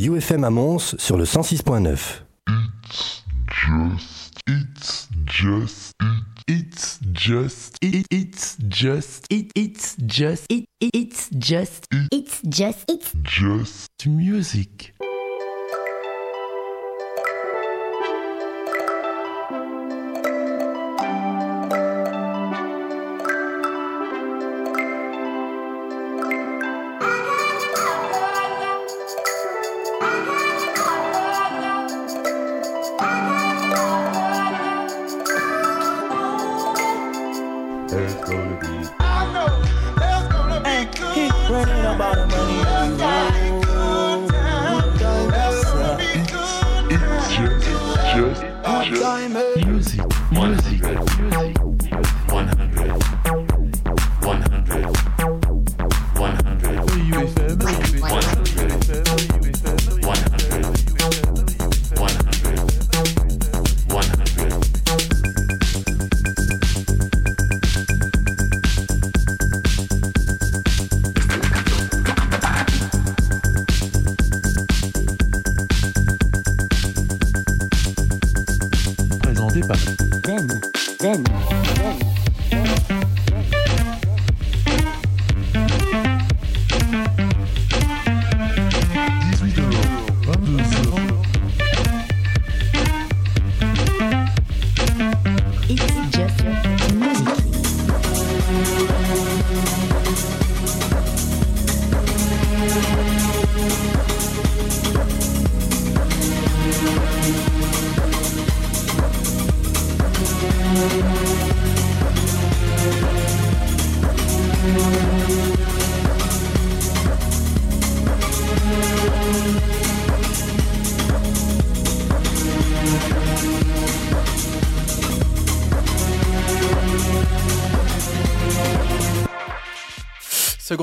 UFM à Mons sur le 106.9. It's just, it's just, it, it's just, it, it's just, it, it's just, It's just, it's just music.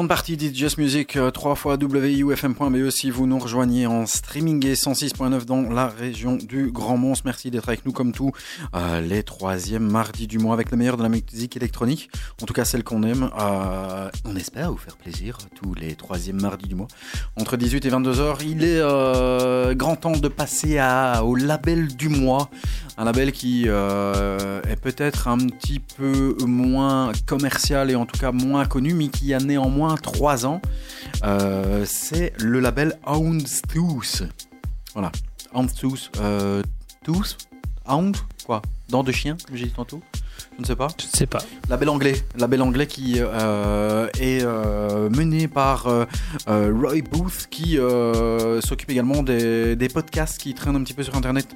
Seconde partie d'It's Just Music, euh, 3 fois wufm.be si vous nous rejoignez en streaming et 106.9 dans la région du Grand Mons. Merci d'être avec nous comme tout euh, les troisièmes mardis du mois avec le meilleur de la musique électronique, en tout cas celle qu'on aime. Euh, on espère vous faire plaisir tous les troisièmes mardis du mois. Entre 18 et 22 heures, il est euh, grand temps de passer au label du mois. Un label qui euh, est peut-être un petit peu moins commercial et en tout cas moins connu, mais qui a néanmoins 3 ans. Euh, c'est le label Houndstooth. Voilà. Houndstooth. Euh, tooth? Hound? Quoi? Dents de chien, j'ai dit tantôt? Je ne sais pas. Je ne sais pas. Label anglais, label anglais qui euh, est euh, mené par euh, Roy Booth qui s'occupe également des, des podcasts qui traînent un petit peu sur internet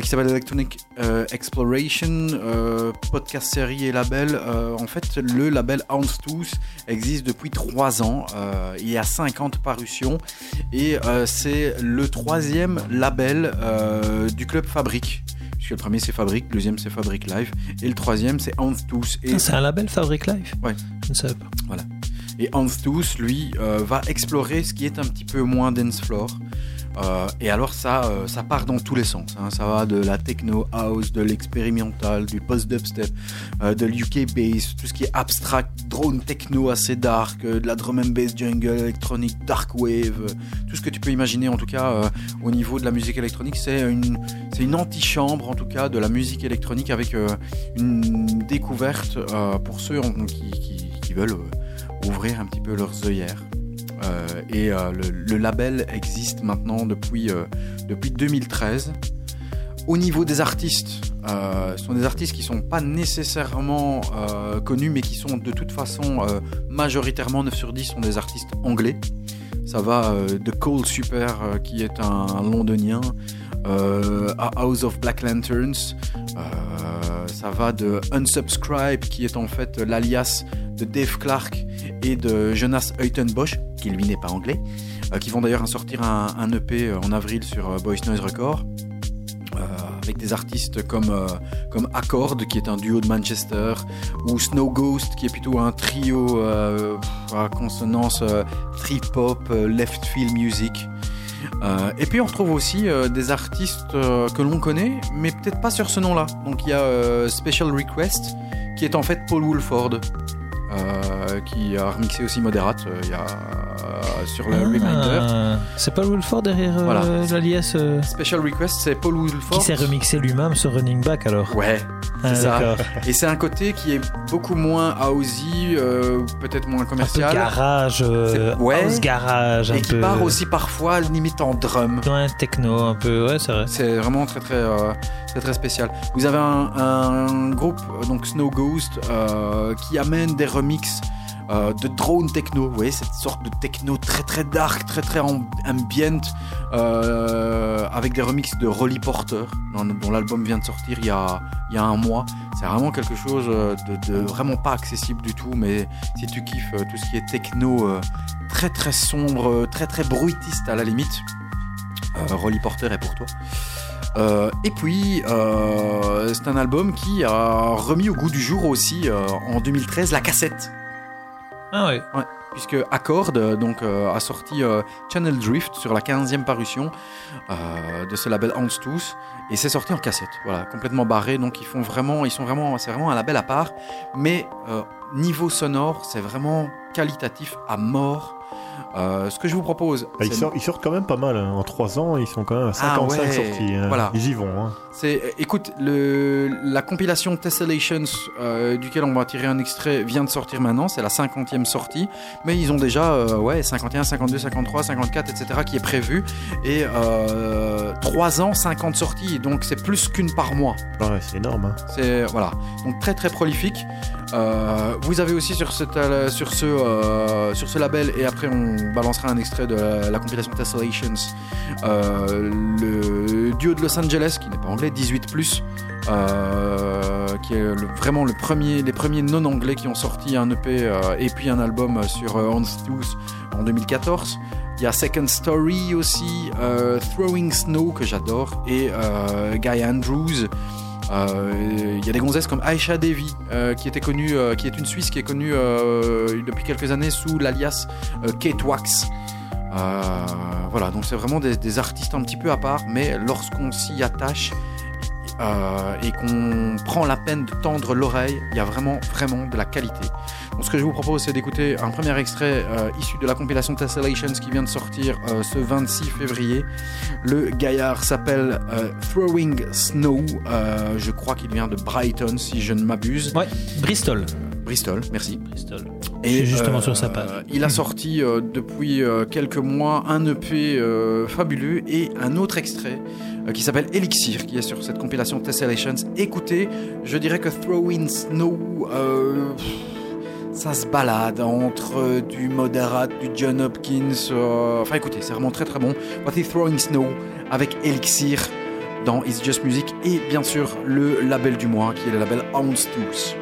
qui s'appelle Electronic Exploration, podcast série et label. En fait, le label Houndstooth existe depuis 3 ans. Il y a 50 parutions et c'est le troisième label du club Fabrique. Puisque le premier c'est Fabrique, le deuxième c'est Fabrique Live et le troisième c'est Houndstooth. Et Ah, C'est un label Fabric Life Ouais. Je ne savais pas. et Hans lui, euh, va explorer ce qui est un petit peu moins dance floor. Euh, et alors ça, euh, ça part dans tous les sens. hein. Ça va de la techno house, de l'expérimental, du post-dubstep, euh, de l'UK bass, tout ce qui est abstract, drone techno assez dark, de la drum and bass jungle électronique, dark wave, tout ce que tu peux imaginer en tout cas au niveau de la musique électronique. C'est une, c'est une antichambre en tout cas de la musique électronique avec une découverte pour ceux qui, qui- veulent ouvrir un petit peu leurs œillères. Euh, et euh, le, label existe maintenant depuis, euh, depuis 2013. Au niveau des artistes, ce sont des artistes qui sont pas nécessairement connus, mais qui sont de toute façon majoritairement 9 sur 10 sont des artistes anglais. Ça va de Cole Super, qui est un londonien, euh, à House of Black Lanterns. Ça va de Unsubscribe, qui est en fait l'alias de Dave Clark et de Jonas Heutenbosch, qui lui n'est pas anglais, euh, qui vont d'ailleurs sortir un, EP en avril sur euh, Boys Noise Record. Euh, avec des artistes comme, euh, comme Accord, qui est un duo de Manchester, ou Snow Ghost, qui est plutôt un trio euh, à consonance euh, trip-hop, euh, left field music. Euh, et puis on retrouve aussi euh, des artistes euh, que l'on connaît, mais peut-être pas sur ce nom-là. Donc il y a euh, Special Request, qui est en fait Paul Woolford, euh, qui a remixé aussi Moderate euh, il y a sur le Reminder. Ah, C'est pas Wilford derrière euh, Voilà. l'alias euh, Special Request, c'est Paul Wilford. qui s'est remixé lui-même sur Running Back alors Ouais, Ah, c'est ça. Et c'est un côté qui est beaucoup moins housey, euh, peut-être moins Un peu commercial. garage, euh, ouais. house garage, un et qui part aussi parfois limite en drum. Ouais, techno, un peu, ouais, c'est vrai. C'est vraiment très très, euh, très très spécial. Vous avez un, un groupe, euh, donc Snow Ghost, euh, qui amène des remixes euh, de drone techno. Vous voyez, cette sorte de techno très très dark, très très amb- ambient, euh, avec des remixes de Rolly Porter, dont, l'album vient de sortir il y a, il y a un mois. C'est vraiment quelque chose euh, de, vraiment pas accessible du tout, mais si tu kiffes euh, tout ce qui est techno très très sombre, très très bruitiste à la limite, Rolly Porter est pour toi. Et puis, c'est un album qui a remis au goût du jour aussi en 2013 la cassette. Ah ouais. Puisque Accord euh, donc, euh, a sorti euh, Channel Drift sur la 15e parution euh, de ce label Hans Tous. Et c'est sorti en cassette, voilà, complètement barré. Donc ils font vraiment, ils sont vraiment, c'est vraiment un label à part. Mais euh, niveau sonore, c'est vraiment qualitatif à mort. Euh, ce que je vous propose, Bah, ils, sortent, ils sortent quand même pas mal. hein. En 3 ans, ils sont quand même à Ah 55 ouais, sorties. hein. voilà. Ils y vont. hein. C'est, écoute, le, la compilation Tessellations, euh, duquel on va tirer un extrait, vient de sortir maintenant. C'est la 50e sortie. Mais ils ont déjà, euh, ouais, 51, 52, 53, 54, etc. qui est prévu. Et euh, 3 ans, 50 sorties. Donc c'est plus qu'une par mois. Ouais, c'est énorme. hein. C'est voilà, donc très très prolifique. Euh, vous avez aussi sur, cette, euh, sur, ce, euh, sur ce label, et après on balancera un extrait de la, la compilation Tessellations, euh, le duo de Los Angeles, qui n'est pas anglais, 18 euh, qui est vraiment le premier, les premiers non-anglais qui ont sorti un EP euh, et puis un album sur euh, Tooth en 2014. Il y a Second Story aussi, euh, Throwing Snow que j'adore, et euh, Guy Andrews. Euh, Il y a des gonzesses comme Aisha Devi, euh, qui était connue, euh, qui est une Suisse qui est connue euh, depuis quelques années sous l'alias euh, Kate Wax. Euh, voilà, donc c'est vraiment des artistes un petit peu à part, mais lorsqu'on s'y attache euh, et qu'on prend la peine de tendre l'oreille, il y a vraiment, vraiment de la qualité. Donc ce que je vous propose, c'est d'écouter un premier extrait euh, issu de la compilation Tessellations qui vient de sortir euh, ce 26 février. Le gaillard s'appelle euh, Throwing Snow. Euh, je crois qu'il vient de Brighton, si je ne m'abuse. Ouais, Bristol. Bristol, merci. Bristol. Et, Je suis justement sur sa page. Il a sorti euh, depuis euh, quelques mois un EP euh, fabuleux et un autre extrait euh, qui s'appelle Elixir, qui est sur cette compilation Tessellations. Écoutez, je dirais que Throwing Snow, euh, pff, ça se balade entre euh, du Moderat, du John Hopkins. euh, enfin écoutez, c'est vraiment très très bon. Voici Throwing Snow avec Elixir dans It's Just Music et bien sûr le label du mois qui est le label Houndstooth.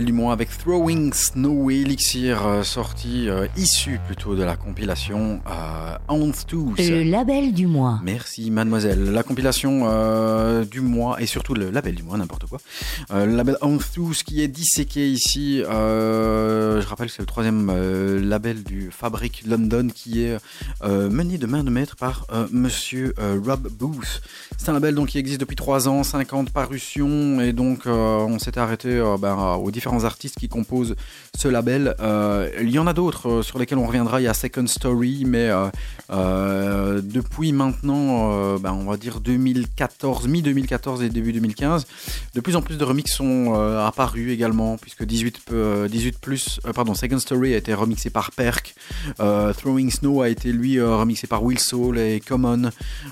Du mois avec Throwing Snow et Elixir, euh, sorti, euh, issu plutôt de la compilation Le label du mois. Merci mademoiselle. La compilation euh, du mois et surtout le label du mois, n'importe quoi. Euh, le label Tooth qui est disséqué ici. euh, je rappelle que c'est le troisième euh, label du Fabric London qui est mené de main de maître par monsieur Rob Booth. C'est un label donc qui existe depuis 3 ans, 50 parutions et donc on s'était arrêté ben, aux différents artistes qui composent ce label. Il y en a d'autres sur lesquels on reviendra. Il y a Second Story, mais euh, depuis maintenant, euh, ben, on va dire 2014, mi-2014 et début 2015, de plus en plus de remixes sont euh, apparus également, puisque 18, euh, 18 plus, pardon, Second Story a été remixé par Perk, Throwing Snow a été lui remixé par Will Soul et Common,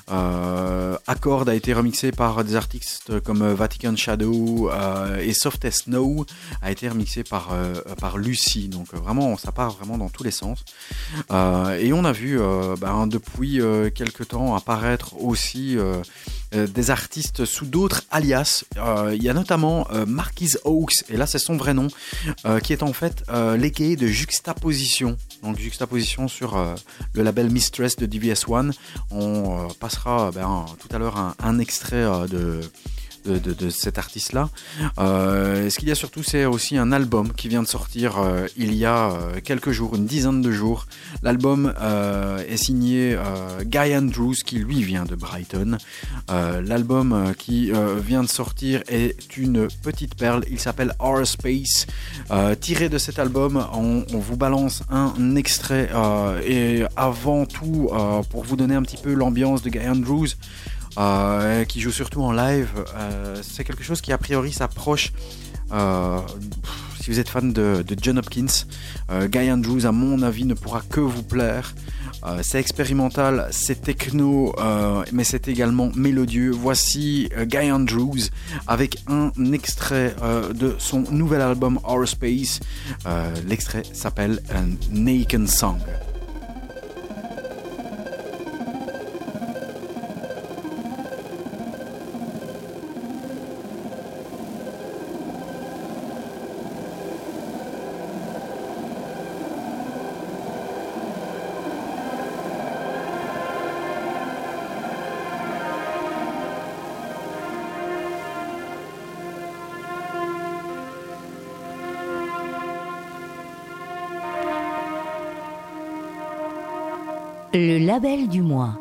Accord a été remixé par des artistes comme Vatican Shadow et Softest Snow a été remixé par, par Lucy. Donc vraiment, ça part vraiment dans tous les sens. Et on a vu euh, ben, depuis euh, quelques temps apparaître aussi euh, euh, des artistes sous d'autres alias. Euh, Il y a notamment Marquise Oaks, et là c'est son vrai nom, qui est en fait l'égaye de Juxtaposition. Donc Juxtaposition sur le label Mistress de DBS One. On passera ben, tout à l'heure un, extrait de, de, cet artiste-là. Euh, ce qu'il y a surtout, c'est aussi un album qui vient de sortir euh, il y a euh, quelques jours, une dizaine de jours. L'album est signé Guy Andrews, qui lui vient de Brighton. L'album qui vient de sortir est une petite perle. Il s'appelle Our Space. Tiré de cet album, on, vous balance un extrait. et avant tout, pour vous donner un petit peu l'ambiance de Guy Andrews, euh, qui joue surtout en live. Euh, c'est quelque chose qui a priori s'approche. euh, si vous êtes fan de, de John Hopkins, Guy Andrews, à mon avis, ne pourra que vous plaire. C'est expérimental, c'est techno, mais c'est également mélodieux. Voici Guy Andrews avec un extrait de son nouvel album Our Space. L'extrait s'appelle Naked Song. Label du mois.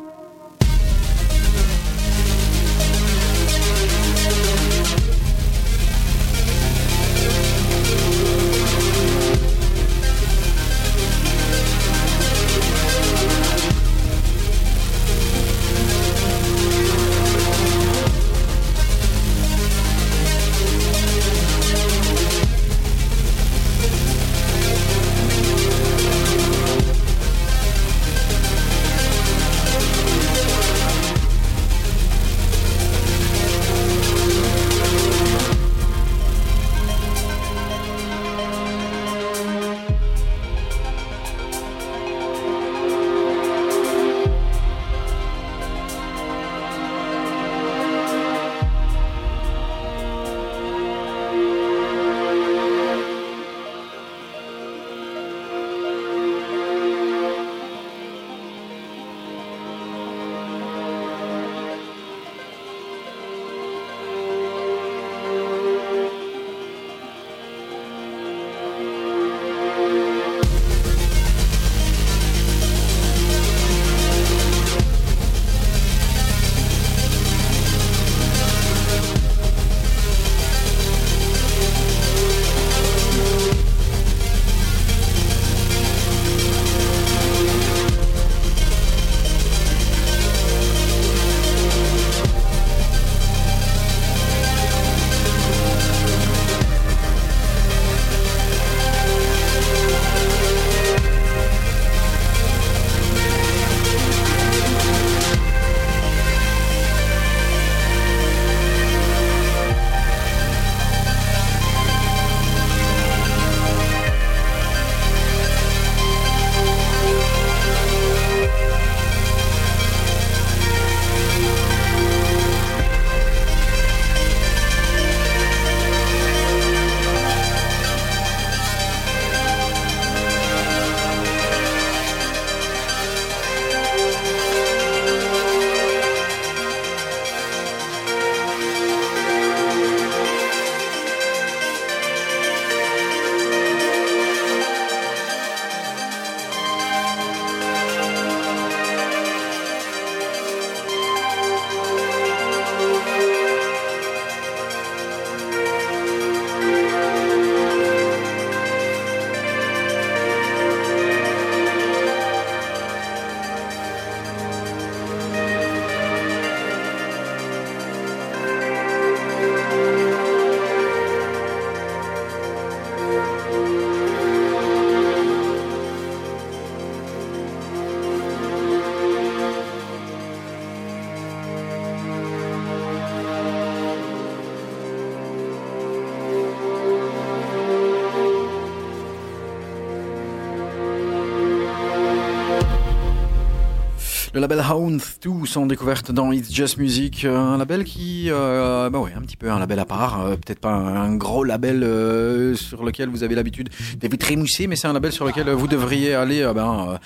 Label Hound 2 sont découvertes dans It's Just Music, euh, un label qui, euh, bah un petit peu un label à part, euh, peut-être pas un, gros label euh, sur lequel vous avez l'habitude d'être trémousser, mais c'est un label sur lequel vous devriez aller ben,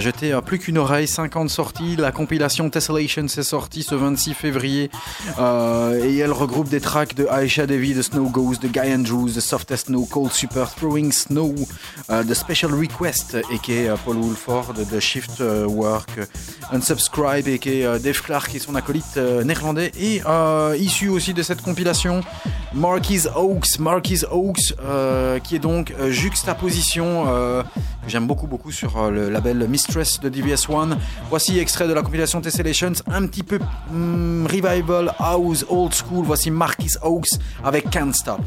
jeter plus qu'une oreille, 50 sorties, la compilation Tessellation s'est sortie ce 26 février et elle regroupe des tracks de Aisha Devi, de Snow Ghost, de Guy Andrews, de Softest Snow, Cold Super, Throwing Snow, de Special Request, et qui est Paul Woolford, de Shift Work, Unsubscribe, et qui est euh, Dave Clark et son acolyte euh, néerlandais, et euh, issu aussi de cette compilation, Marquis Oaks, Marquis Oaks, qui est donc juxtaposition, que j'aime beaucoup beaucoup sur le label Mistress de DBS One. Voici extrait de la compilation Tessellations, un petit peu hmm, revival, house, old school. Voici Marquis Oaks avec Can't Stop.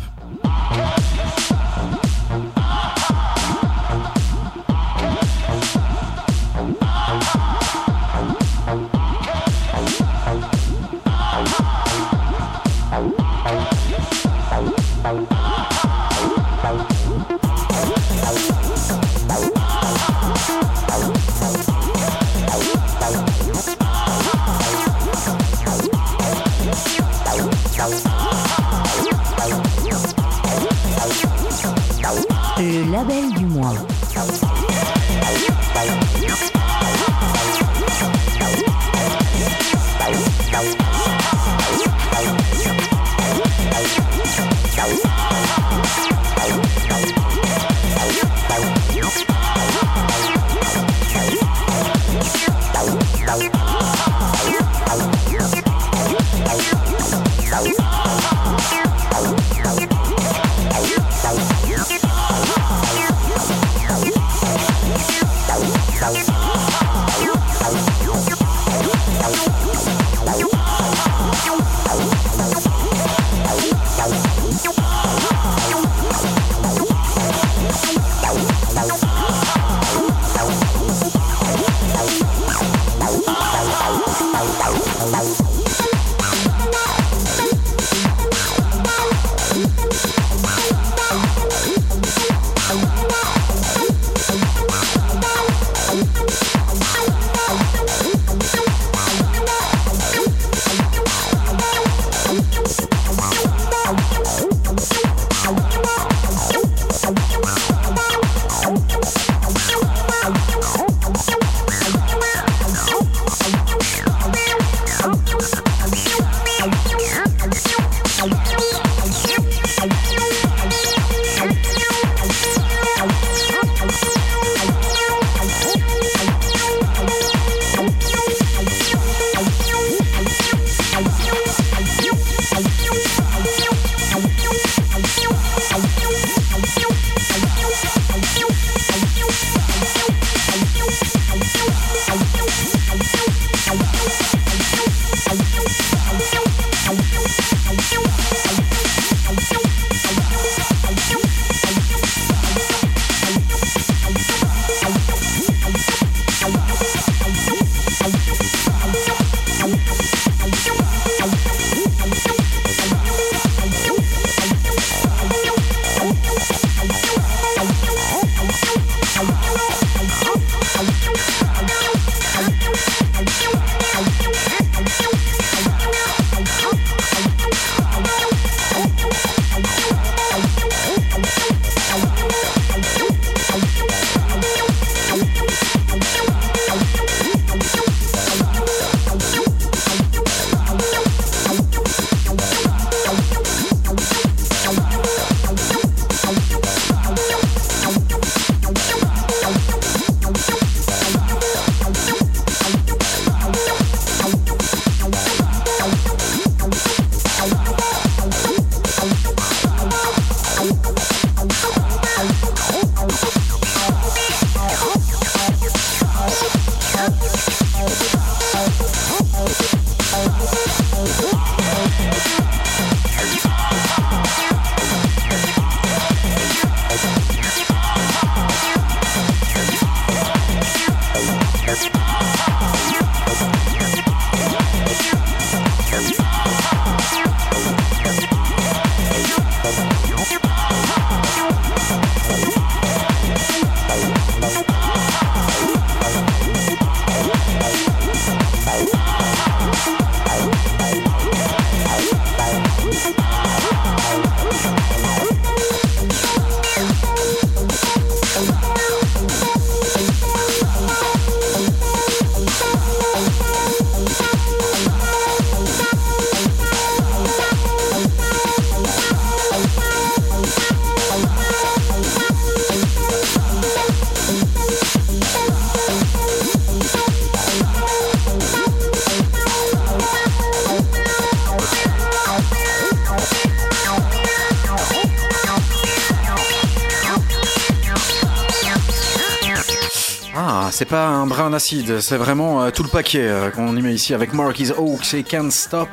C'est pas un brin d'acide, c'est vraiment euh, tout le paquet euh, qu'on y met ici avec Marquis Oaks et Can't Stop.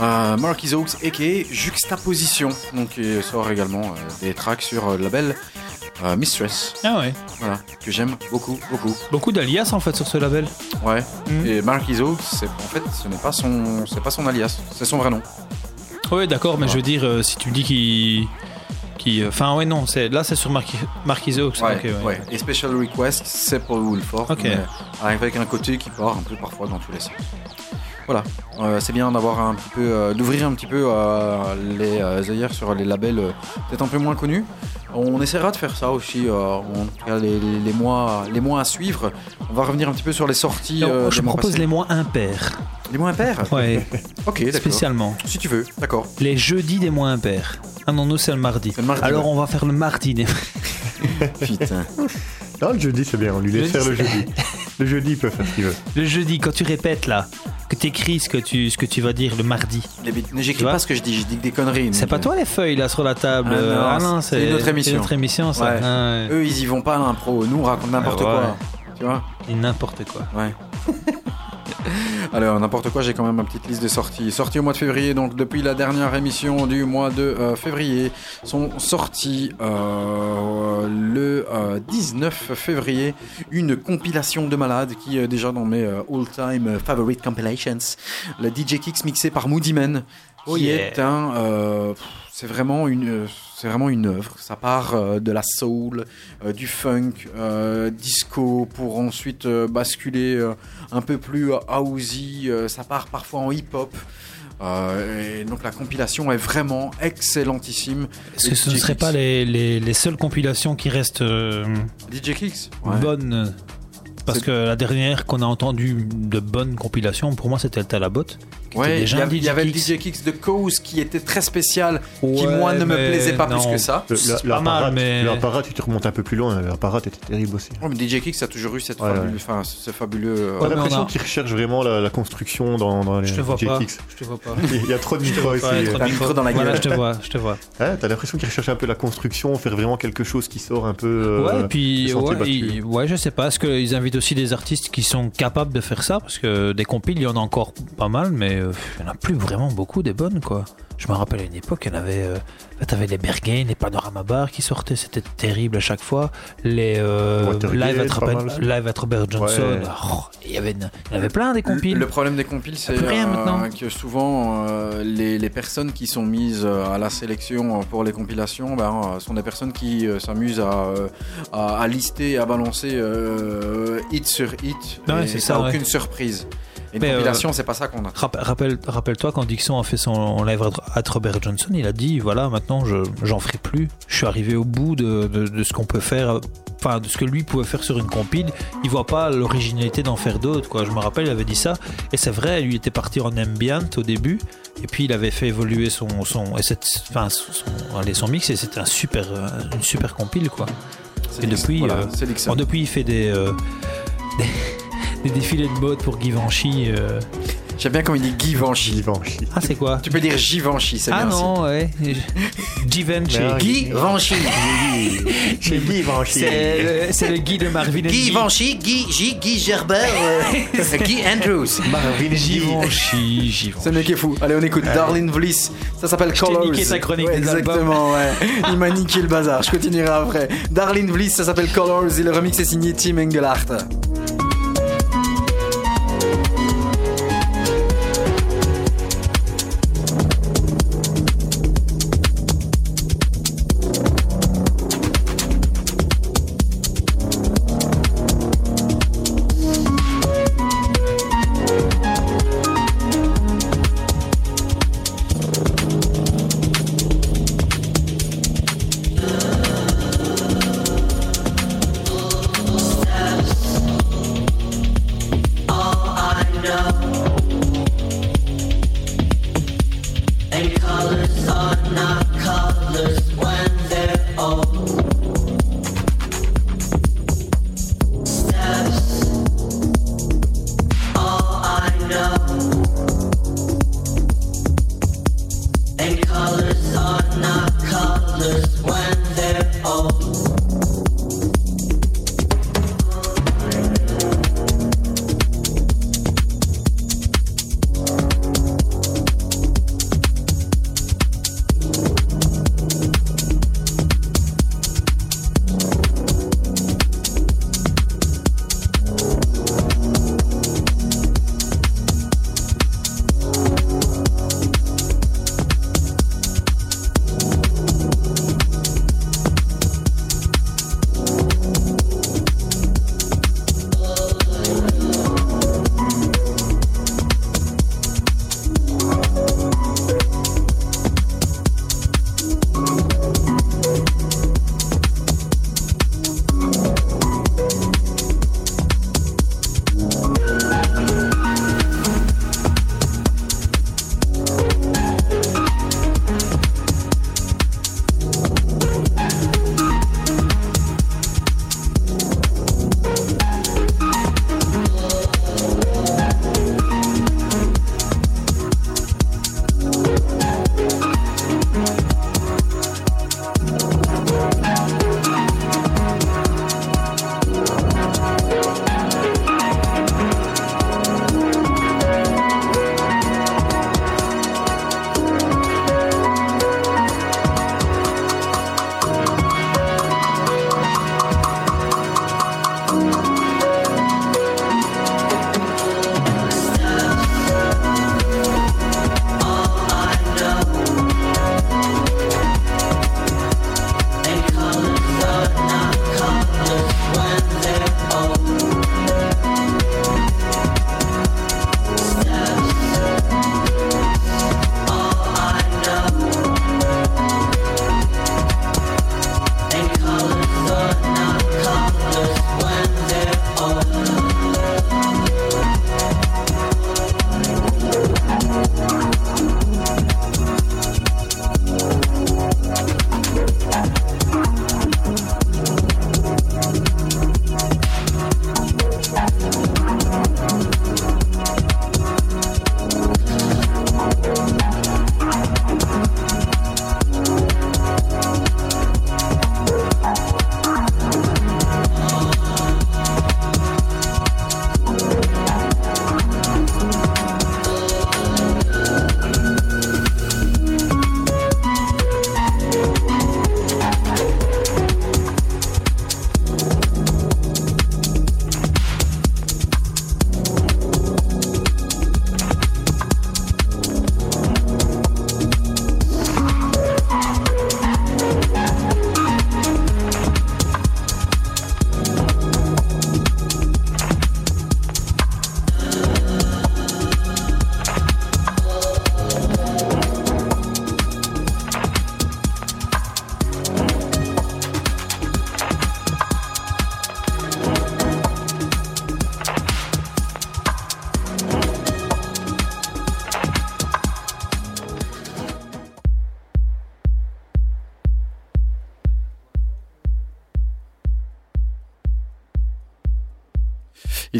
Euh, Marquis Oaks a.k.a. Juxtaposition, donc il sort également euh, des tracks sur le label Mistress, Ah ouais. voilà, que j'aime beaucoup, beaucoup. Beaucoup d'alias en fait sur ce label. Ouais. Mm. Et Marquis Oaks, c'est en fait, ce n'est pas son, c'est pas son alias, c'est son vrai nom. Ouais, d'accord, mais Ouais. je veux dire, si tu me dis qu'il. Qu'il- Enfin, ouais, non, c'est là c'est sur Marquis Marquis Oaks. Ouais, ouais. ouais. Et Special Request, c'est Paul Woolford, Ok. avec un côté qui part un peu parfois dans tous les sens. Voilà, Euh, c'est bien d'avoir un petit peu, euh, d'ouvrir un petit peu euh, les euh, œillères sur les labels euh, peut-être un peu moins connus. On essaiera de faire ça aussi, euh, en tout cas les, les- les mois, les mois à suivre. On va revenir un petit peu sur les sorties. Non, euh, je propose passés. les mois impairs. les mois impairs. Ouais, Ok, d'accord. spécialement. Si tu veux, d'accord. Les jeudis des mois impairs. Ah non, nous c'est le mardi. C'est le mardi, Alors ouais. on va faire le mardi des. Putain. Non, le jeudi, c'est bien. On lui laisse faire le jeudi. Le jeudi, il peut faire ce qu'il veut. Le jeudi, quand tu répètes là, que tu écris ce que tu, ce que tu vas dire le mardi. J'écris pas ce que je dis, je dis que des conneries. C'est pas toi les feuilles là sur la table. Ah euh, non, c'est une autre émission. C'est une autre émission ça. Ouais. Ah ouais. Eux, ils y vont pas à l'impro. Nous, on raconte n'importe Ah ouais. quoi. Tu vois Et N'importe quoi. Ouais. Alors, n'importe quoi, j'ai quand même ma petite liste de sorties. Sorties au mois de février, donc depuis la dernière émission du mois de euh, février, sont sorties euh, le euh, 19 février une compilation de malades qui est déjà dans mes euh, all-time favorite compilations. Le DJ Kicks mixé par Moody Man, qui Oh yeah. est un. euh, c'est vraiment une. C'est vraiment une œuvre. Ça part euh, de la soul, euh, du funk, disco, pour ensuite basculer un peu plus housey. ça part parfois en hip-hop. Euh, et donc la compilation est vraiment excellentissime. Est-ce que ce ne Kicks. pas les, les, les seules compilations qui restent euh, DJ Kicks Ouais. bonnes? Parce que la dernière qu'on a entendue de bonnes compilations, pour moi c'était le Talabot. Ouais, il y, avait- le Kicks. DJ Kicks de Cause qui était très spécial, qui moi ne me plaisait pas non. plus que ça. L'apparat, mais- tu te remontes un peu plus loin. L'apparat était terrible aussi. Oh, mais DJ Kicks a toujours eu cette Ouais, fabule- ouais. enfin, ce fabuleux. euh, l'impression on a- qu'ils recherchent vraiment la, la construction dans, dans les Je te vois DJ pas. Kicks. Je te vois pas. Il y a trop de micros T'as micro. dans la Voilà, gueule. je te vois, je te vois. Ouais, T'as l'impression qu'ils recherchent un peu la construction, faire vraiment quelque chose qui sort un peu. euh, ouais, et puis ouais, je sais pas. Est-ce qu'ils invitent aussi des artistes qui sont capables de faire ça? Parce que des compiles, il y en a encore pas mal, mais euh, il y en a plus vraiment beaucoup des bonnes, quoi. Je me rappelle à une époque, il y en avait. Euh, T'avais les Berghain, les Panorama Bar qui sortaient, c'était terrible à chaque fois. Les euh, live, at Robert, mal aussi. live at Robert Johnson. Ouais. Oh, il, y avait une- il y en avait plein des compiles. Le problème des compiles, c'est euh, que souvent euh, les, les personnes qui sont mises à la sélection pour les compilations ben, sont des personnes qui euh, s'amusent à, à, à lister à balancer euh, hit sur hit. Ouais, et ça, ouais. aucune surprise. Une Mais, euh, compilation, c'est pas ça qu'on a. Rapp- Rappelle, rappelle-toi quand Dixon a fait son live at Robert Johnson, il a dit voilà maintenant je j'en ferai plus. Je suis arrivé au bout de, de, de ce qu'on peut faire, enfin de ce que lui pouvait faire sur une compile. Il voit pas l'originalité d'en faire d'autres quoi. Je me rappelle il avait dit ça et c'est vrai. Lui était parti en ambient au début et puis il avait fait évoluer son son et cette, enfin son, allez, son mix et c'était un super euh, une super compile quoi. C'est et depuis, voilà, euh, c'est. Bon, depuis il fait des euh, des, des défilés de mode pour Givenchy. euh. J'aime bien quand il dit Givenchy. Givenchy. Ah c'est quoi? Tu peux dire Givenchy, c'est Ah bien. non, ouais. Givenchy. Aussi. Givenchy. Chez Givenchy. C'est le, c'est le Guy de Marvin and Guy. Givenchy, Guy, Guy, Guy Gerber, euh, Guy Andrews. Marvin Givenchy, Givenchy. C'est le mec qui est fou. Allez, on écoute Darlene Vliss. Ça s'appelle t'ai Colors. niqué ta chronique Ouais, des albums. Exactement, ouais. Il m'a niqué le bazar. Je continuerai après. Darlene Vliss, ça s'appelle Colors et le remix est signé Tim Engelhardt.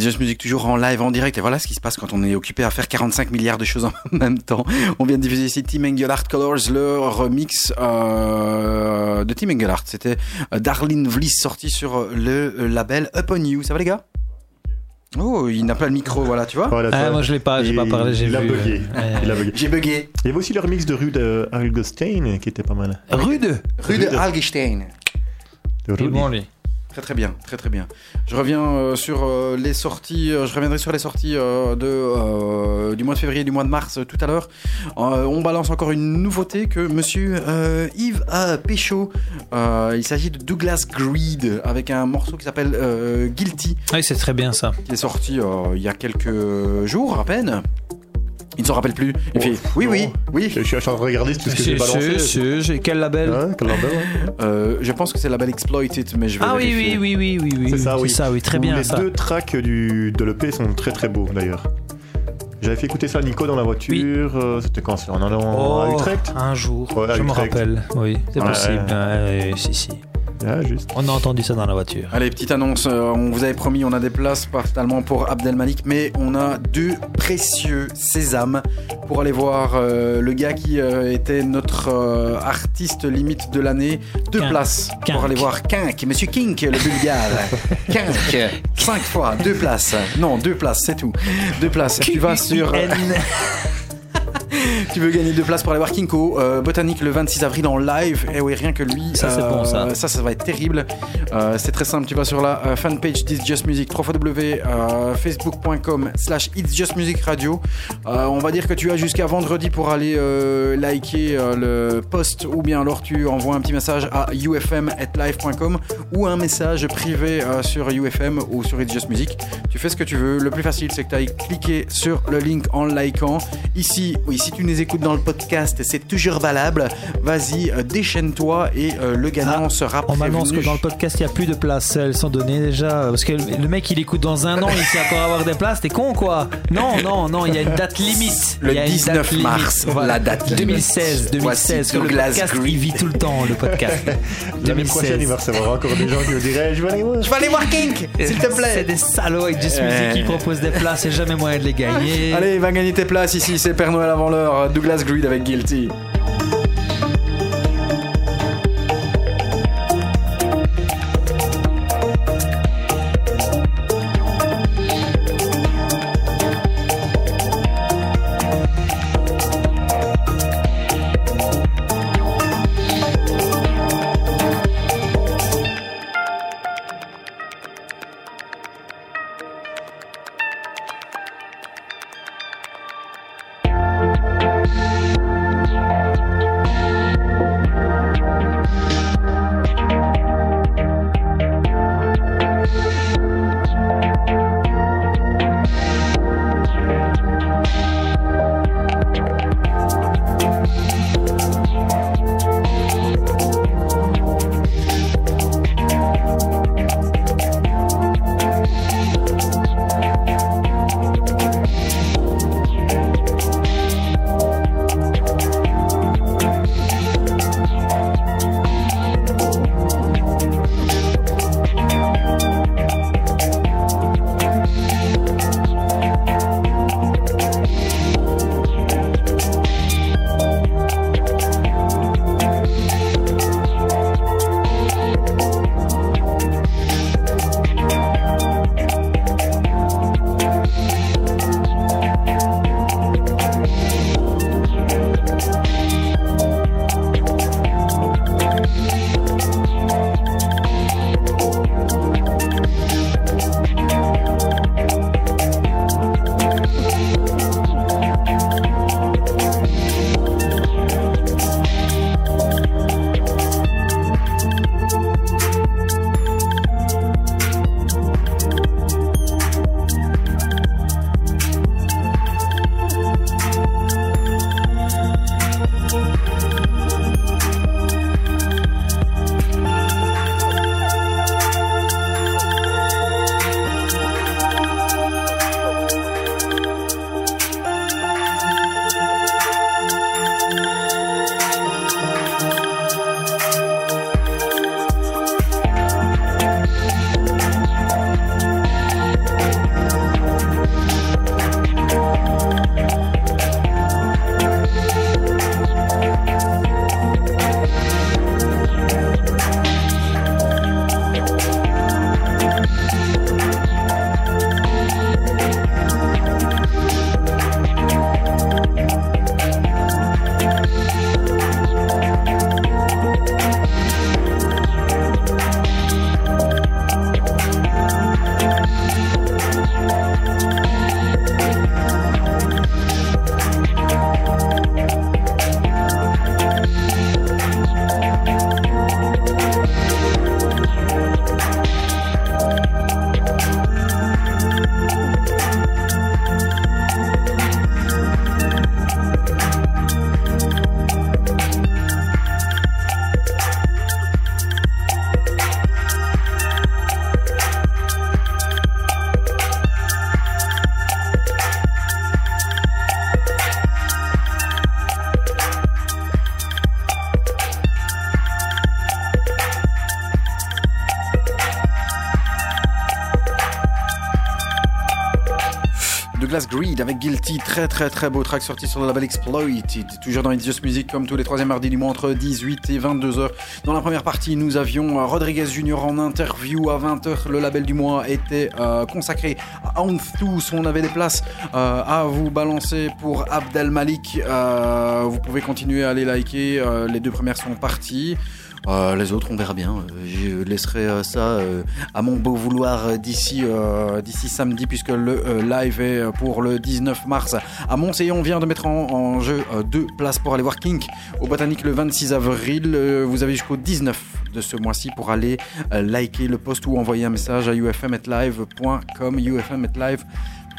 Just Music toujours en live, en direct. Et voilà ce qui se passe quand on est occupé à faire 45 milliards de choses en même temps. On vient de diffuser ici Team Engelhardt Colors, le remix euh, de Team Engelhardt. C'était euh, Darlene Vlies sorti sur le euh, label Upon You. Ça va les gars? Oh, il n'a pas le micro, voilà, tu vois. Voilà, Ah, moi je l'ai pas, j'ai Et pas parlé, j'ai il a vu. bugué. euh, Il a bugué. J'ai bugué. Il y avait aussi le remix de Rue de Algostein qui était pas mal. Rude Rue de Algestein. De Il est Rudy. bon lui. Très très bien, très très bien. Je reviens euh, sur euh, les sorties, euh, je reviendrai sur les sorties de, du mois de février du mois de mars tout à l'heure. On balance encore une nouveauté que monsieur Yves a pécho. Il s'agit de Douglas Greed avec un morceau qui s'appelle Guilty Oui, c'est très bien ça. qui est sorti il y a quelques jours à peine. Il ne s'en rappelle plus. Il Oh, fait oui, oui, oui. Je suis en train de regarder tout ce que j'ai balancé. Quel label Hein, quel label. Euh, je pense que c'est la label Exploited, mais je vais Ah oui, oui, oui, oui, oui, oui. C'est ça, oui. C'est ça, oui, très bien Les ça. deux tracks du, de l'EP sont très très beaux d'ailleurs. J'avais fait écouter ça à Nico dans la voiture. euh, C'était quand c'est En allant à Oh, Utrecht un jour, Ouais, à je me rappelle. Oui, c'est Ouais. possible. Ouais, ouais, si, si. Ah, juste. On a entendu ça dans la voiture. Allez, petite annonce, euh, on vous avait promis, on a des places, pas totalement pour Abdelmalik, mais on a deux précieux sésames pour aller voir euh, le gars qui euh, était notre euh, artiste limite de l'année. Deux Kink. places Kink. pour aller voir Kink, Monsieur Kink, le bulgare. Kink, cinq fois, deux places. Non, deux places, c'est tout. Deux places. Tu vas sur... Tu veux gagner deux places pour aller voir Kinko euh, Botanique le 26 avril en live. Et oui, rien que lui. Ça, c'est bon, ça. Ça, ça va être terrible. Euh, c'est très simple. Tu vas sur la euh, fanpage d'It's Just Music, www.facebook.com slash It's Just Music Radio. Euh, on va dire que tu as jusqu'à vendredi pour aller euh, liker euh, le post ou bien alors tu envoies un petit message à ufm.live.com ou un message privé euh, sur UFM ou sur It's Just Music. Tu fais ce que tu veux. Le plus facile, c'est que tu ailles cliquer sur le link en likant. Ici, oui, si tu nous écoutes dans le podcast, c'est toujours valable. Vas-y, euh, déchaîne-toi et euh, le gagnant Ah, sera On prévenu. m'annonce que dans le podcast, il n'y a plus de places. Elles sont données déjà. Parce que le mec, il écoute dans un an, il sait encore avoir des places. T'es con, quoi? Non, non, non, il y a une date limite. Le Il y a une 19 date limite. mars, la date limite. 2016, 2016. Voici que le podcast, Green. il vit tout le temps, le podcast. L'année prochaine, il va recevoir encore des gens qui me diraient Je vais aller voir. Je vais aller voir Kink, s'il te C'est plaît. des salauds avec Just. Music qui proposent des places et jamais moyen de les gagner. Allez, va gagner tes places ici. C'est Père Noël avant Douglas Greed avec Guilty. Greed avec Guilty, très très très beau track sorti sur le label Exploited, toujours dans It's Just Music comme tous les troisièmes mardis du mois entre 18 et 22 heures. Dans la première partie, nous avions euh, Rodriguez Junior en interview à 20h. Le label du mois était euh, consacré à Tous. On avait des places euh, à vous balancer pour Abdel Malik. Vous pouvez continuer à aller liker. Les deux premières sont parties. Euh, les autres, on verra bien. Euh, Je laisserai euh, ça à mon beau vouloir d'ici d'ici samedi, puisque le live est pour le 19 mars à Mons. Et on vient de mettre en, jeu deux places pour aller voir Kink au Botanique le 26 avril. Vous avez jusqu'au 19 de ce mois-ci pour aller liker le post ou envoyer un message à ufm.live.com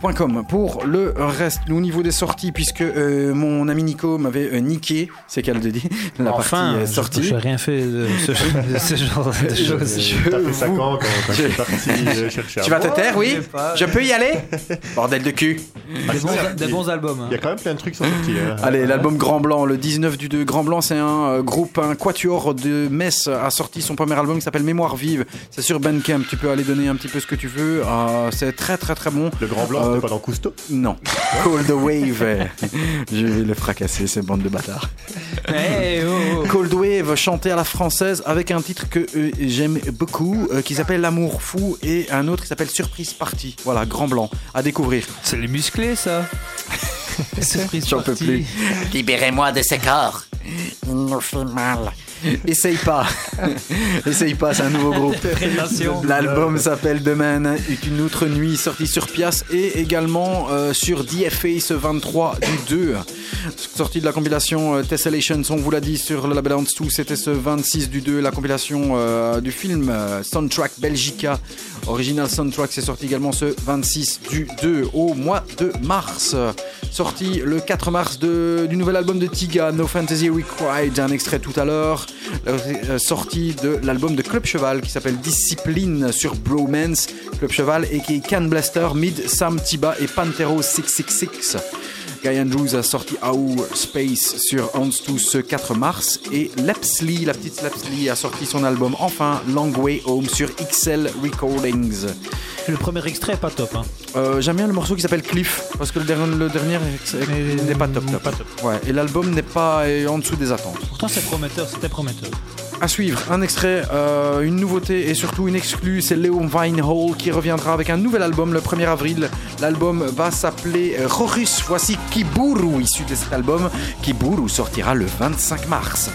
ufm.live.com Pour le reste, au niveau des sorties, puisque euh, mon ami Nico m'avait euh, niqué, c'est qu'elle de dit, la enfin, partie est je- sortie. Je n'ai rien fait de ce, de ce genre de choses. Je T'as fait ça vous- quand, quand Je- je suis parti euh, chercher Tu vas te taire, oui je. Je peux y aller Bordel de cul Des bons, des bons albums. hein. Il y a quand même plein de trucs qui sont sortis. hein. Allez, l'album Grand Blanc, le 19 du 2. Grand Blanc, c'est un euh, groupe, un quatuor de Metz, a sorti son premier album qui s'appelle Mémoire Vive. C'est sur Bandcamp, tu peux aller donner un petit peu ce que tu veux. Euh, c'est très très très bon. Le grand blanc, Euh, c'était pas dans Cousteau? Non. Call the Wave. Je vais le fracasser, ces bandes de bâtards. Hey, oh, oh. Cold Wave chanté à la française avec un titre que euh, j'aime beaucoup euh, qui s'appelle L'amour fou et un autre qui s'appelle Surprise Party. Voilà, Grand Blanc à découvrir. C'est les musclés, ça. J'en peux plus. Libérez-moi de ce corps. Il nous fait mal. Essaye pas. Essaye pas, c'est un nouveau groupe. L'album s'appelle Demain est une autre nuit, sorti sur Pias et également euh, sur DFA ce 23 du 2. Sortie de la compilation euh, Tessellations, on vous l'a dit sur le label Ants 2, c'était ce 26 du 2, la compilation euh, du film euh, Soundtrack Belgica. Original Soundtrack, c'est sorti également ce 26 du 2 au mois de mars. Sorti le 4 mars de- du nouvel album de Tiga, No Fantasy Required, un extrait tout à l'heure. Euh, sortie de l'album de Club Cheval qui s'appelle Discipline sur Bromance. Club Cheval et qui est Can Blaster, Mid, Sam Tiba et Pantero 666. Guy Andrews a sorti Our Space sur Hans ce 4 mars et Lepsley, la petite Lepsley, a sorti son album enfin Long Way Home sur XL Recordings. Le premier extrait est pas top. Hein. Euh, J'aime bien le morceau qui s'appelle Cliff parce que le dernier, le dernier Mais- n'est pas top, top. Pas top. Ouais, et l'album n'est pas est en dessous des attentes. Pourtant, c'est prometteur. C'était prometteur. À suivre, un extrait, euh, une nouveauté et surtout une exclue, c'est Léon Vinehall qui reviendra avec un nouvel album le 1er avril. L'album va s'appeler euh, Rorus. Voici Kiburu, issu de cet album. Kiburu sortira le 25 mars.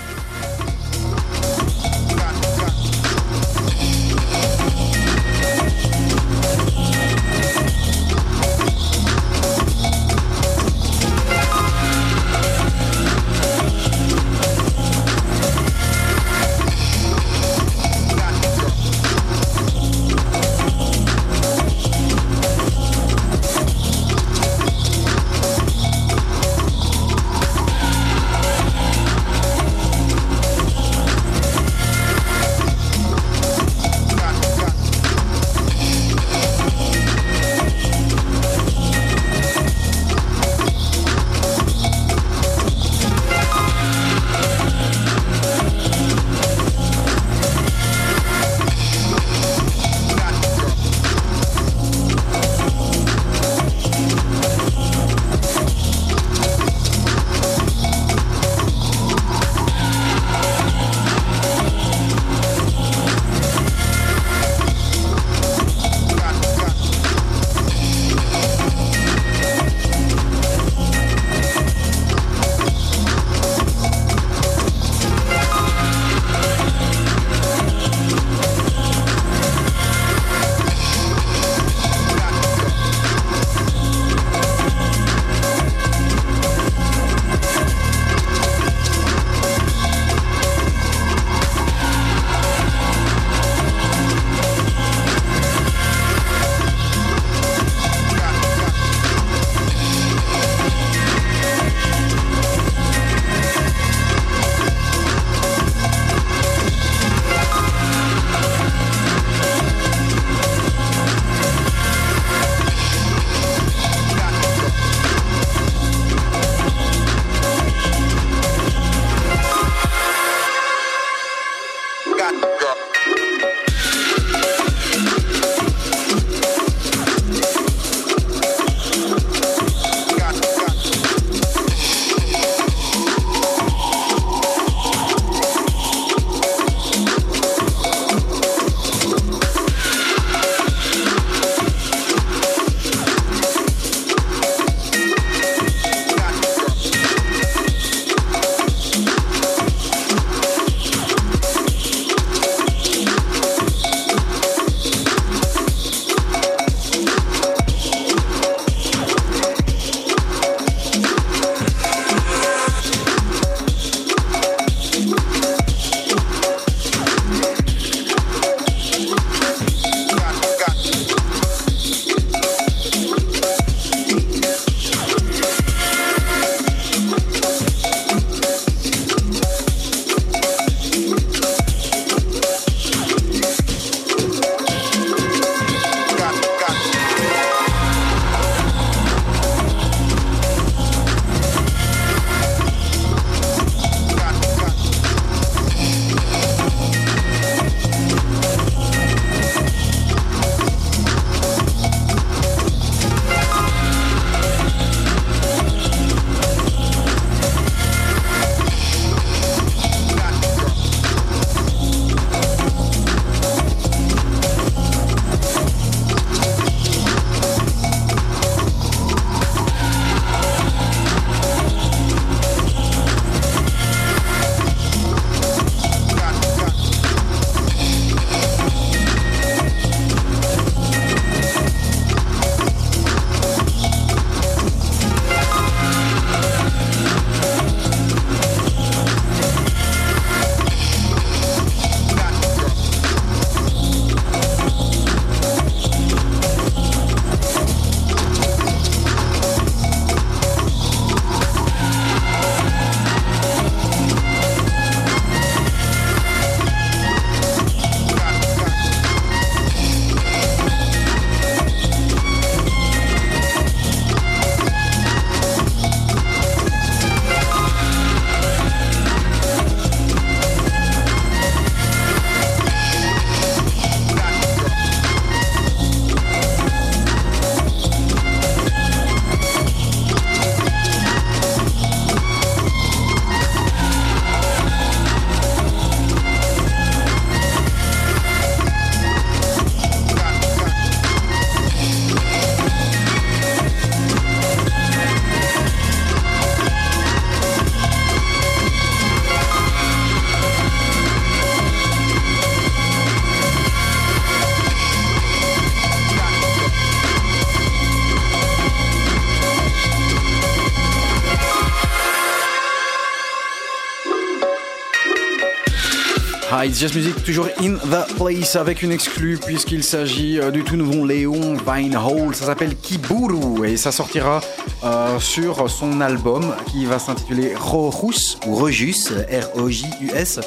Just Music toujours in the place avec une exclue puisqu'il s'agit euh, du tout nouveau Léon Vinehall. Ça s'appelle Kiburu et ça sortira euh, sur son album qui va s'intituler Rojus ou Rojus, R-O-J-U-S.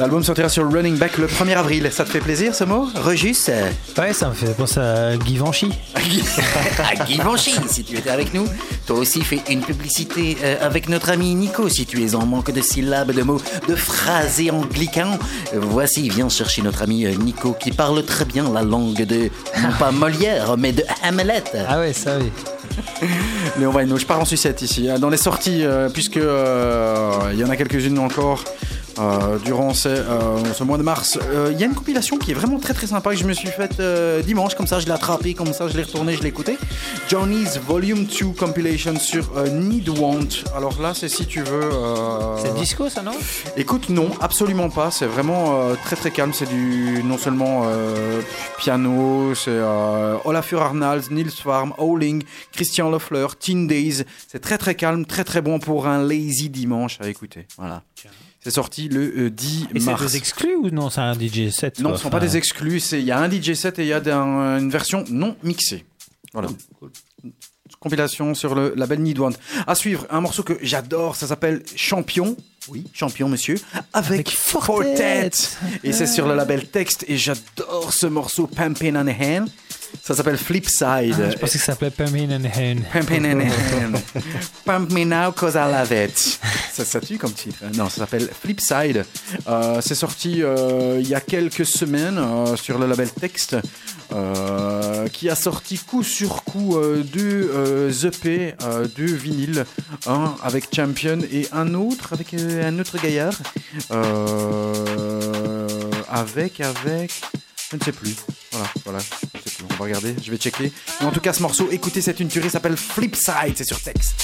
L'album sortira sur Running Back le 1er avril. Ça te fait plaisir ce mot? Rojus? Ouais, ça me fait penser à À Guy Vanchy, si tu étais avec nous. Toi aussi, fais une publicité euh, avec notre ami Nico, si tu es en manque de syllabes, de mots, de phrases et anglicans. Voici, viens chercher notre ami euh, Nico, qui parle très bien la langue de, non pas Molière, mais de Hamlet. Ah ouais, ça oui. Léon Vinehall, je pars en sucette ici. Dans les sorties, euh, puisque euh, il y en a quelques-unes encore. Euh, durant euh, ce mois de mars, Euh, il y a une compilation qui est vraiment très très sympa que je me suis faite dimanche, comme ça je l'ai attrapé, comme ça je l'ai retourné, je l'ai écouté. Johnny's Volume 2 compilation sur Need Want. Alors là, c'est si tu veux. C'est disco ça, non? Écoute, non, absolument pas. C'est vraiment très très calme. C'est du non seulement piano, c'est Olafur Arnalds, Nils Farm, Howling, Christian Lefleur, Teen Days. C'est très très calme, très très bon pour un lazy dimanche à écouter. Voilà. C'est sorti le euh, 10 Et c'est mars. des exclus ou non? C'est un DJ set Non, ce ne sont pas des exclus. c'est- Il y a un DJ set et il y a une version non mixée. Voilà. Compilation sur le label Need One. À suivre, un morceau que j'adore, ça s'appelle Champion. Oui, Champion, monsieur. Avec, Avec Fortet. Et c'est sur le label Texte. Et j'adore ce morceau, Pampin and Hand. Ça s'appelle Flipside. Ah, je pensais que ça s'appelait Permin and Hen. Pampin and Hand. Pump me now cause I love it. Ça, ça tue comme titre. hein. Non, ça s'appelle Flipside. Euh, c'est sorti euh, il y a quelques semaines euh, sur le label Texte. euh, qui a sorti coup sur coup deux EP, euh, deux vinyles, un avec Champion et un autre avec un autre gaillard, avec avec je ne sais plus. Voilà, voilà. On va regarder, je vais checker. Mais en tout cas, ce morceau, écoutez, c'est une tuerie, s'appelle Flipside, c'est sur texte.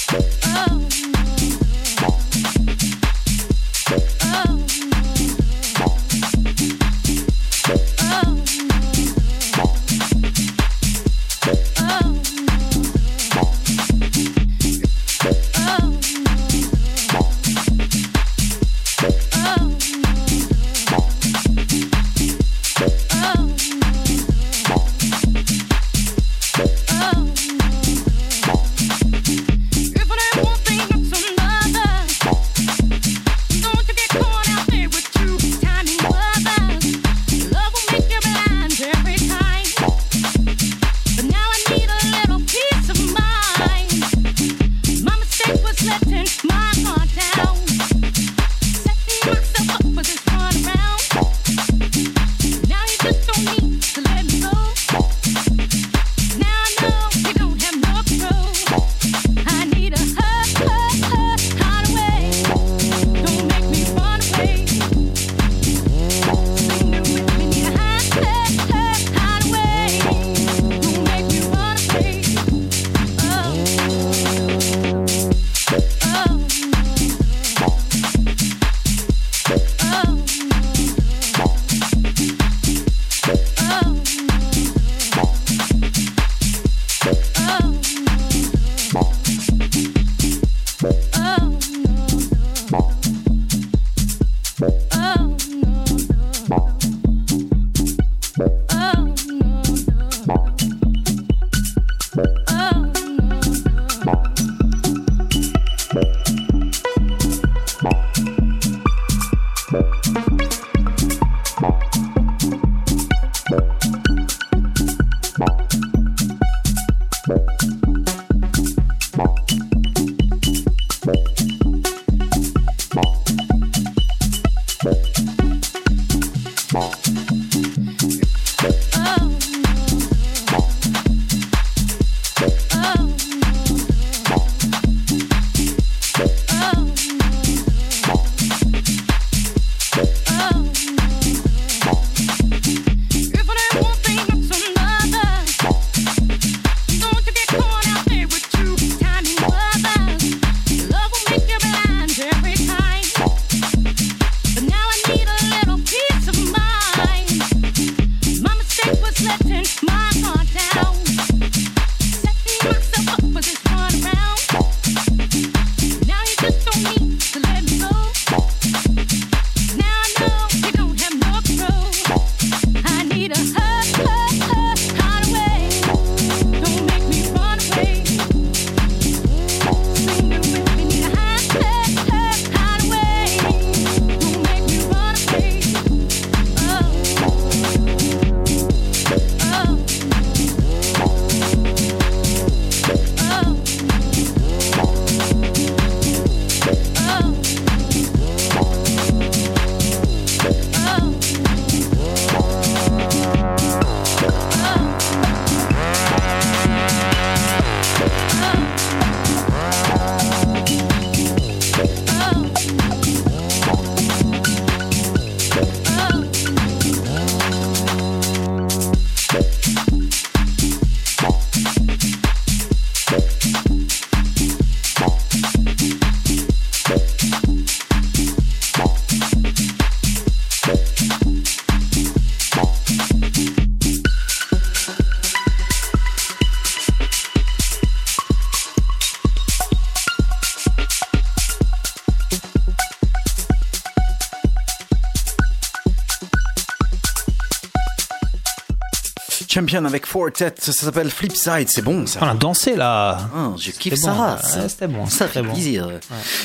Champion avec Fortet, ça s'appelle Flipside, c'est bon ça. On a dansé là. Ah, je kiffe ça. Ouais, c'était bon, Ça fait bon. plaisir.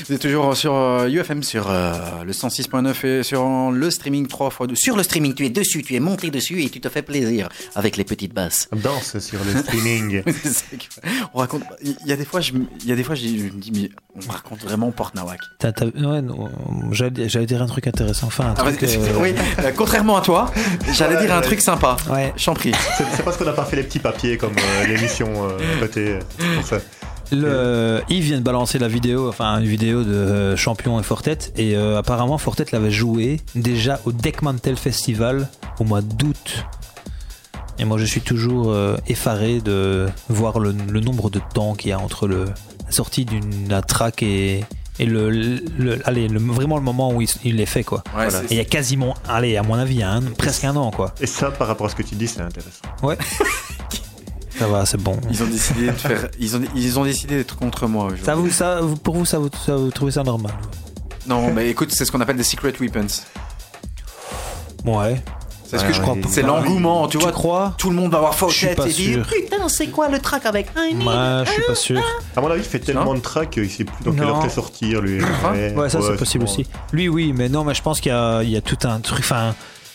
Vous êtes toujours sur euh, UFM, sur euh, le 106.9 et sur le streaming 3 fois 2 Sur le streaming, tu es dessus, tu es monté dessus et tu te fais plaisir avec les petites basses. Danse sur le streaming. on raconte. Il y a des fois, je, me- il y a des fois, je, je me dis, mais on raconte vraiment Port Nawak. T'as- t'as- ouais, j'allais dire un truc intéressant. Enfin, un Ah, truc. euh, oui, euh, contrairement à toi, j'allais dire un truc sympa. Ouais. Je t'en prie. C'est parce qu'on n'a pas fait les petits papiers comme euh, l'émission euh, côté. c'est pour ça. Le, Yves vient de balancer la vidéo, enfin une vidéo de euh, Champion et Fortet, et euh, apparemment Fortet l'avait joué déjà au Deckmantel Festival au mois d'août. Et moi je suis toujours euh, effaré de voir le, le nombre de temps qu'il y a entre le, la sortie d'une track et, et le, le- allez, le- vraiment le moment où il, il les fait quoi. Ouais, Voilà. Et il y a quasiment, allez, à mon avis, un- presque un an quoi. Et ça, par rapport à ce que tu dis, c'est intéressant. Ça va, c'est bon. Ils ont décidé de faire. Ils ont, ils ont décidé d'être contre moi. Ça vous, ça, vous- pour vous, ça vous, ça vous trouvez ça normal? Non, mais écoute, c'est ce qu'on appelle des secret weapons. Ouais. C'est ce Ouais, que je crois. ouais, C'est ouais. l'engouement, tu vois. crois? Tout le monde va avoir Je suis Fawcett pas et dire sûr. Putain, c'est quoi le track avec un je suis pas sûr. À mon avis, il fait tellement de tracks qu'il sait plus dans quelle heure sortir, lui. Ouais, ça c'est possible aussi. Lui, oui, mais non, mais je pense qu'il y a, tout un truc. Enfin,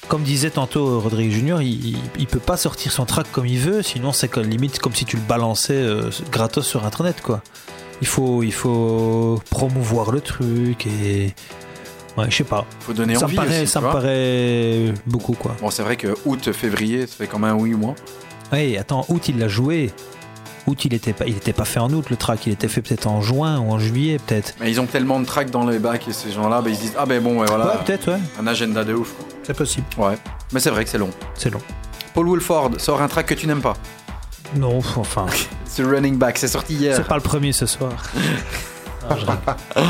comme disait tantôt Rodrigue Junior, il, il, il peut pas sortir son track comme il veut, sinon c'est limite comme si tu le balançais euh, gratos sur internet, quoi. Il faut, il faut promouvoir le truc et. Ouais, je sais pas. Faut donner Ça me envie. paraît, aussi, ça me paraît beaucoup, quoi. Bon, c'est vrai que août, février, ça fait quand même 8 mois. Ouais, attends, août il l'a joué. Août il était pas, il était pas fait en août le track, il était fait peut-être en juin ou en juillet peut-être. Mais ils ont tellement de tracks dans les bacs et ces gens-là, bah, ils se disent Ah ben bon, ouais, voilà. Ouais, peut-être, ouais, un agenda de ouf. quoi. c'est possible, Ouais. Mais c'est vrai que c'est long. c'est long. Paul Woolford sort un track que tu n'aimes pas. Non, enfin. C'est Running Back, c'est sorti hier. C'est pas le premier ce soir. Ah.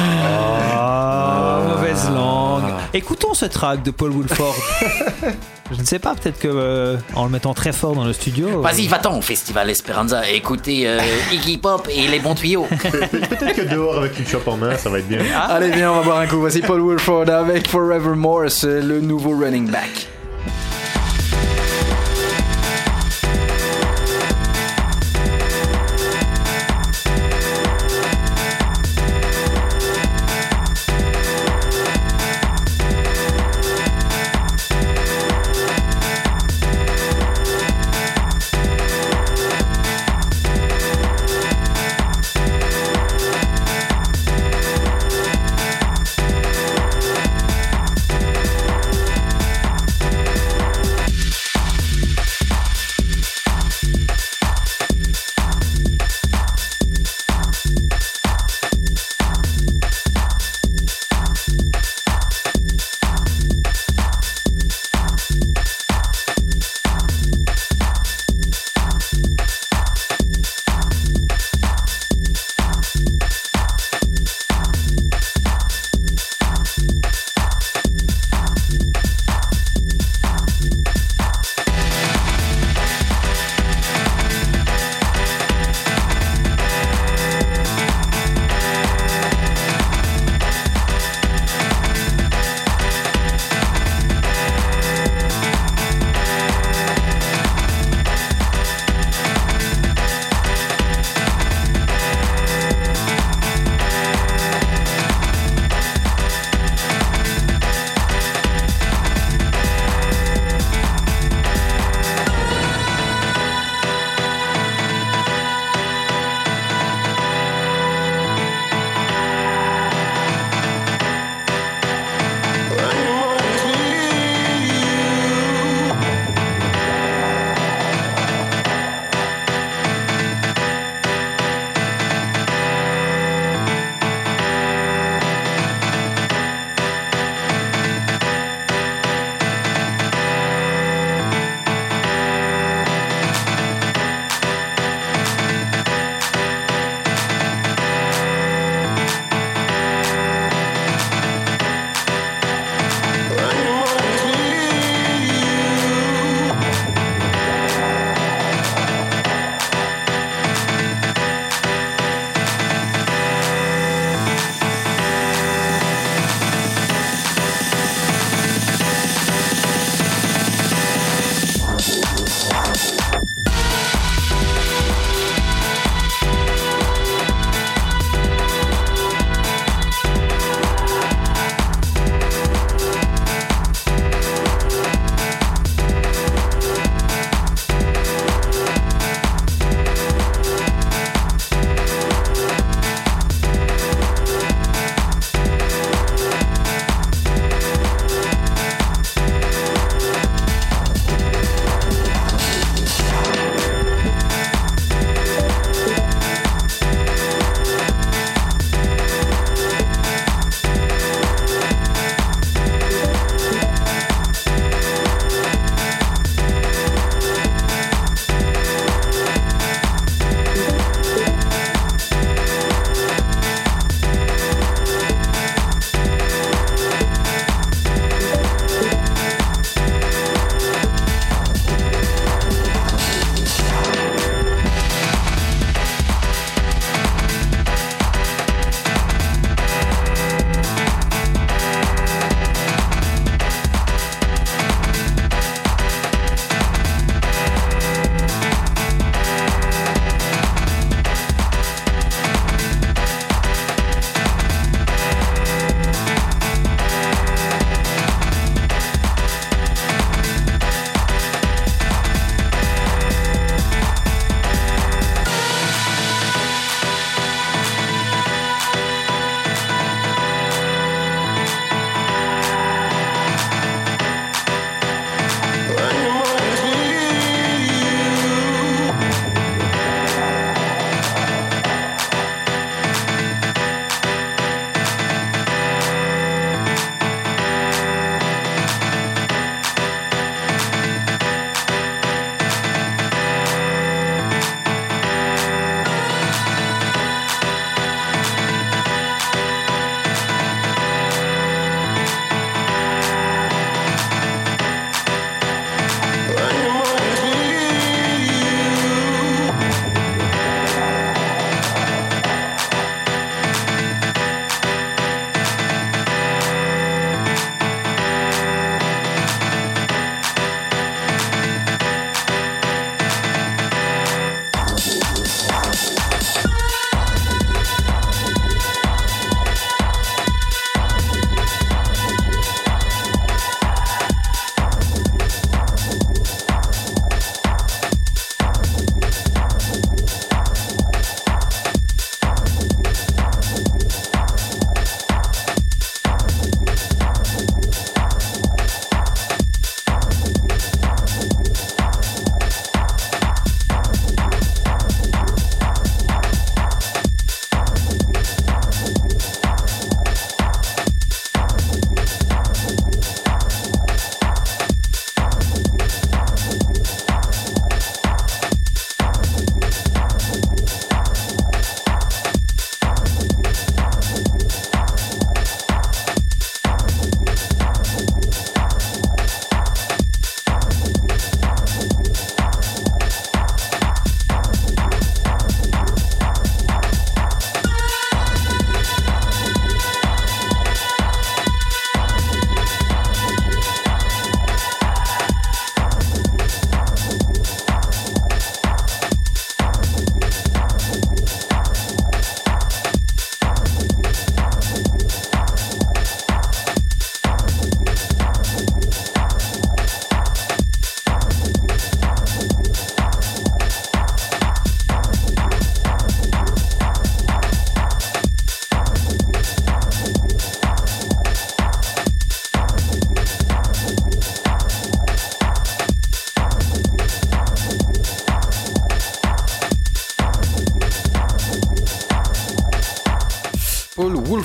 Ah, mauvaise langue. Écoutons ce track de Paul Woolford. je ne sais pas, peut-être que euh, en le mettant très fort dans le studio. Vas-y, va-t'en au Festival Esperanza et écoutez euh, Iggy Pop et les bons tuyaux. Peut-être que dehors, avec une chope en main, ça va être bien. Allez, viens, on va boire un coup. Voici Paul Woolford avec Forevermore, c'est le nouveau Running Back.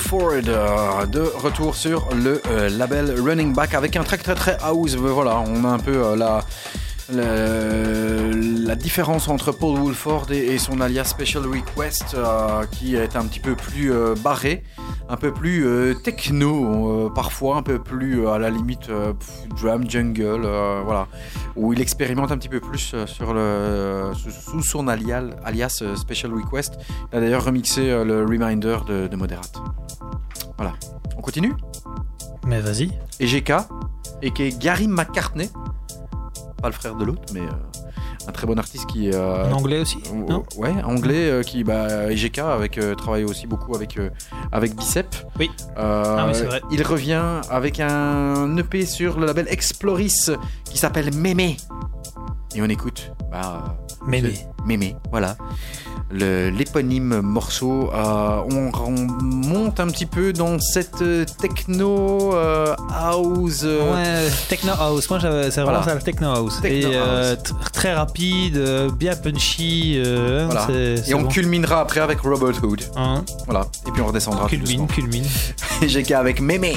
Ford de retour sur le euh, label Running Back avec un track très très house. Voilà, on a un peu euh, la, la, différence entre Paul Woolford et, son alias Special Request euh, qui est un petit peu plus barré, un peu plus techno parfois, un peu plus à la limite drum jungle, voilà, où il expérimente un petit peu plus sur le sous, son alias, alias Special Request. Il a d'ailleurs remixé le Reminder de, de Moderate. Continue Mais vas-y. Et GK, et qui est Gary McCartney, pas le frère de l'autre, mais euh, un très bon artiste qui. euh, En anglais aussi Non Ouais, anglais euh, qui bah EGK avec euh, travaille aussi beaucoup avec euh, avec Bicep. Oui. Euh, Ah oui, c'est vrai. Il revient avec un EP sur le label Exploris qui s'appelle Mémé. Et on écoute bah Mémé. Mémé, voilà. Le- L'éponyme morceau, euh, on, on monte un petit peu dans cette euh, techno euh, house. euh, Ouais, techno house. Moi, j'avais- c'est vraiment Voilà. ça, le techno house. Techno et house. tr- très rapide, bien punchy. euh, c'est Et on bon. culminera après avec Robert Hood. Hein, Voilà. Et puis on redescendra. tout culmine, doucement. culmine. GK avec Mémé.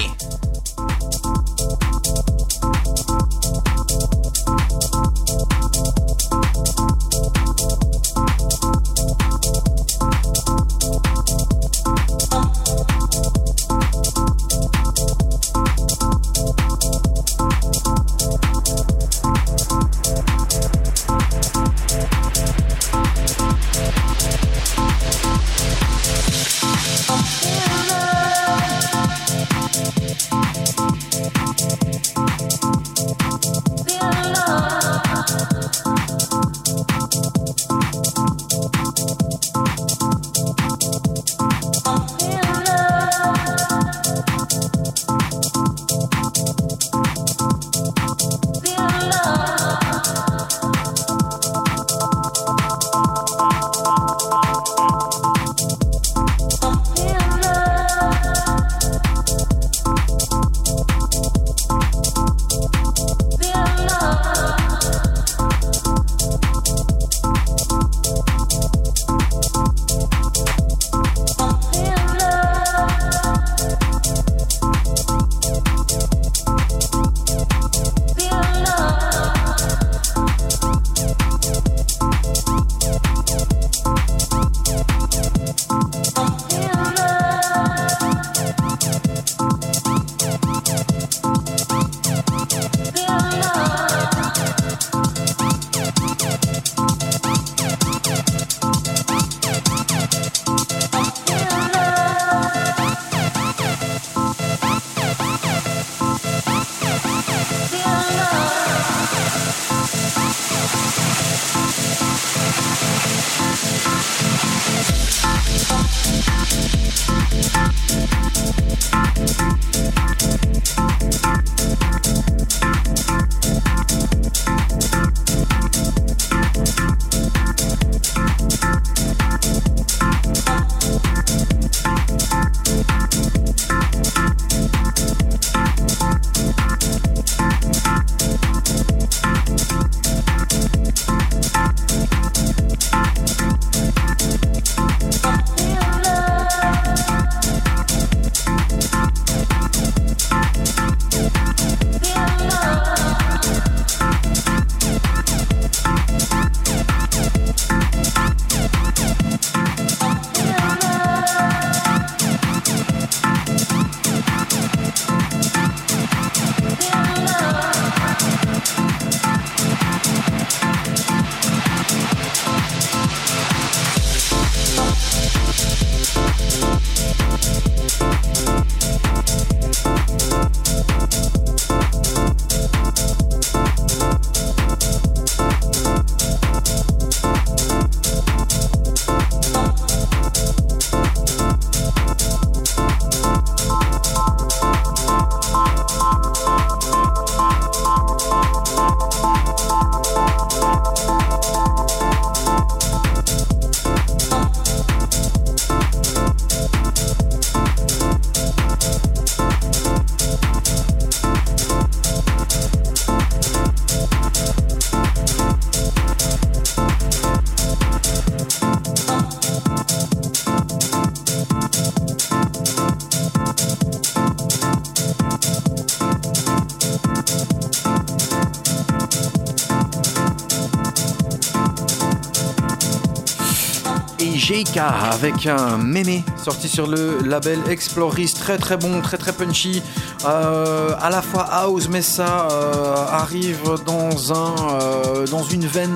Avec un mémé sorti sur le label Exploris, très très bon, très très punchy, euh, à la fois house mais ça euh, arrive dans un euh, dans une veine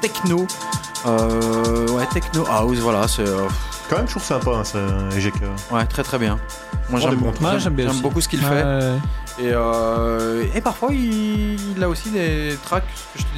techno, Euh, ouais techno house, voilà, c'est euh, Quand même, je trouve sympa, hein, ça, EGK. ouais très très bien. Moi j'aime beaucoup ce qu'il fait. ouais. Et, euh, et parfois, il, il a aussi des tracks,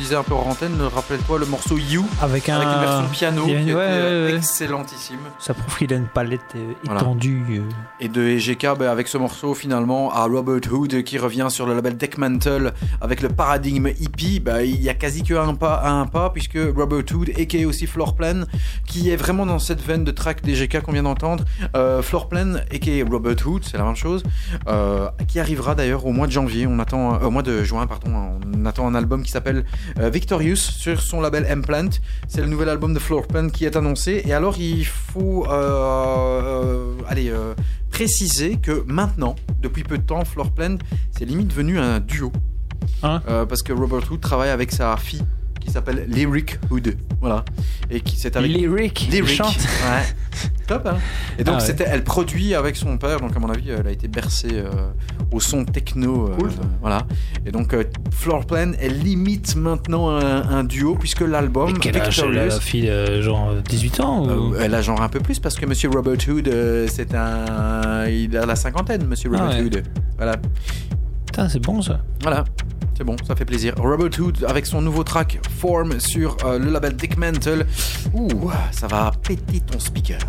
disais un peu hors antenne, rappelle-toi le morceau You, Avec un. avec une version piano qui était ouais, ouais. excellentissime. Ça prouve qu'il a une palette euh, Voilà. étendue. euh. Et de EGK, ben, avec ce morceau finalement, à Robert Hood qui revient sur le label Deckmantle avec le paradigme hippie, ben, il y a quasi que un pas, un pas, puisque Robert Hood, et aussi Floorplan, qui est vraiment dans cette veine de track d'EGK qu'on vient d'entendre, euh, Floorplan, et Robert Hood, c'est la même chose, euh, qui arrivera d'ailleurs au mois de janvier, on attend, euh, au mois de juin, pardon, on attend un album qui s'appelle euh, Victorious sur son label Implant. C'est le nouvel album de Floorplan qui est annoncé. Et alors, il faut euh, euh, allez, euh, préciser que maintenant, depuis peu de temps, Floorplan, c'est limite devenu un duo. Hein Euh, parce que Robert Hood travaille avec sa fille qui s'appelle Lyric Hood. Voilà. Et qui c'est avec. Lyric, Lyric. chante. Ouais. Top, hein Et donc, Ah ouais. c'était, elle produit avec son père, donc à mon avis, elle a été bercée euh, au son techno. euh, Cool. voilà. Et donc, euh, Floorplan, elle limite maintenant un, un duo, puisque l'album. Et quel âge elle a, Victorious, la fille euh, Genre euh, 18 ans ou... euh, elle a genre un peu plus, parce que Monsieur Robert Hood, euh, c'est un. Il a la cinquantaine, Monsieur Ah Robert ouais. Hood. Voilà. Putain, c'est bon ça. Voilà. Bon, ça fait plaisir. Robert Hood avec son nouveau track Form sur euh, le label Dick Mantle. Ouh, ça va péter ton speaker.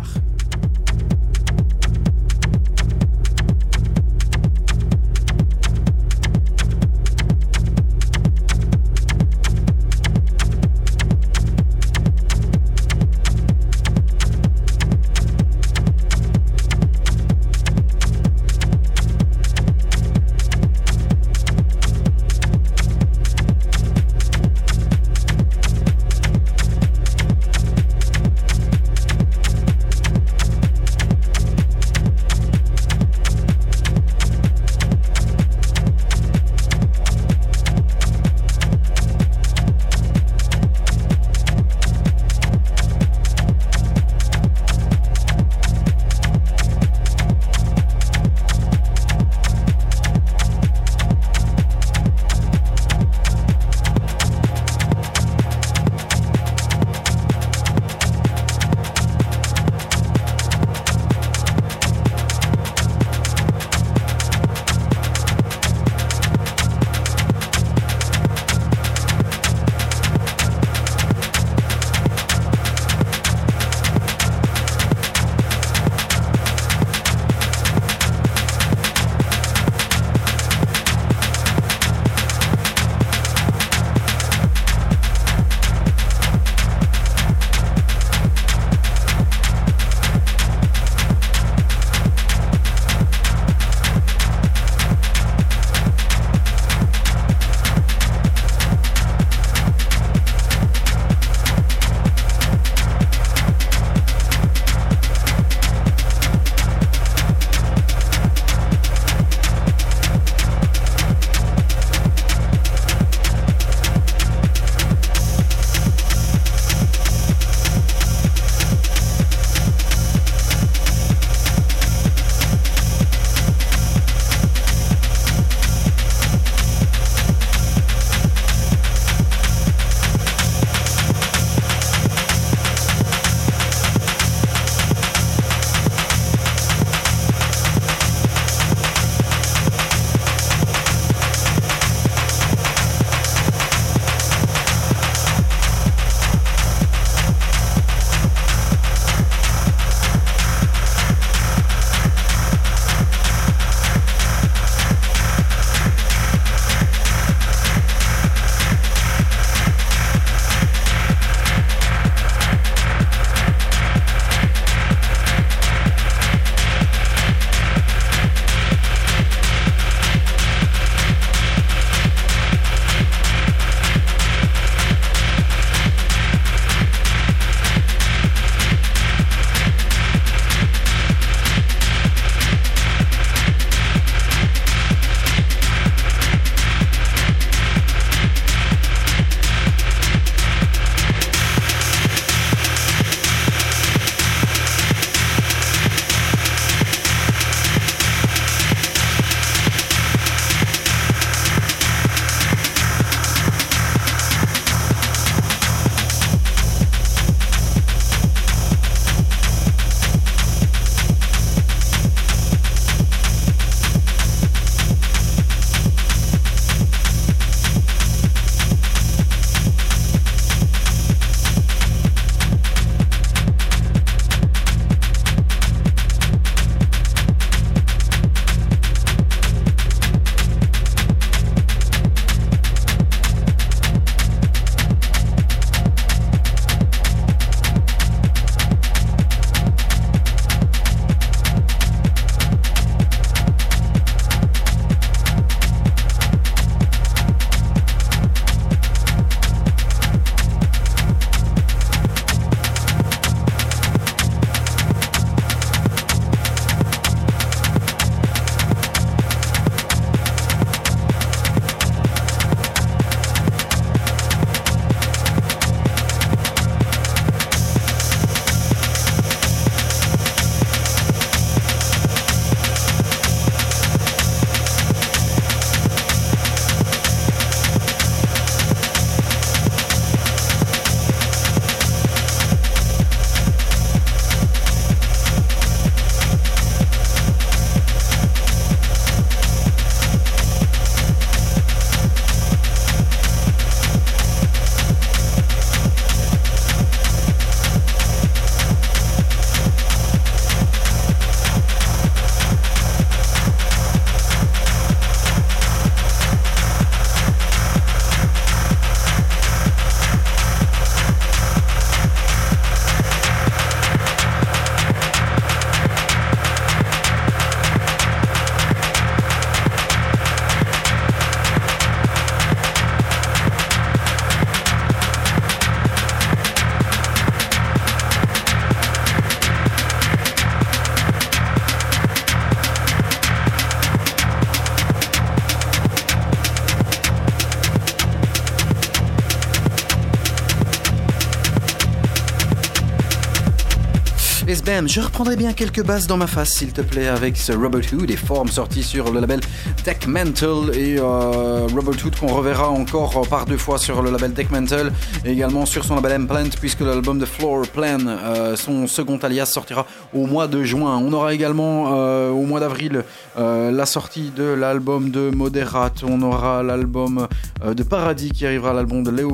Je reprendrai bien quelques basses dans ma face, s'il te plaît, avec ce Robot Hood et formes sorties sur le label Tech Mental et euh, Hood qu'on reverra encore par deux fois sur le label Tech Mental et également sur son label M-Plant puisque l'album de Floor Plan, euh, son second alias, sortira au mois de juin. On aura également euh, au mois d'avril euh, la sortie de l'album de Moderate. On aura l'album de Paradis qui arrivera, l'album de Leo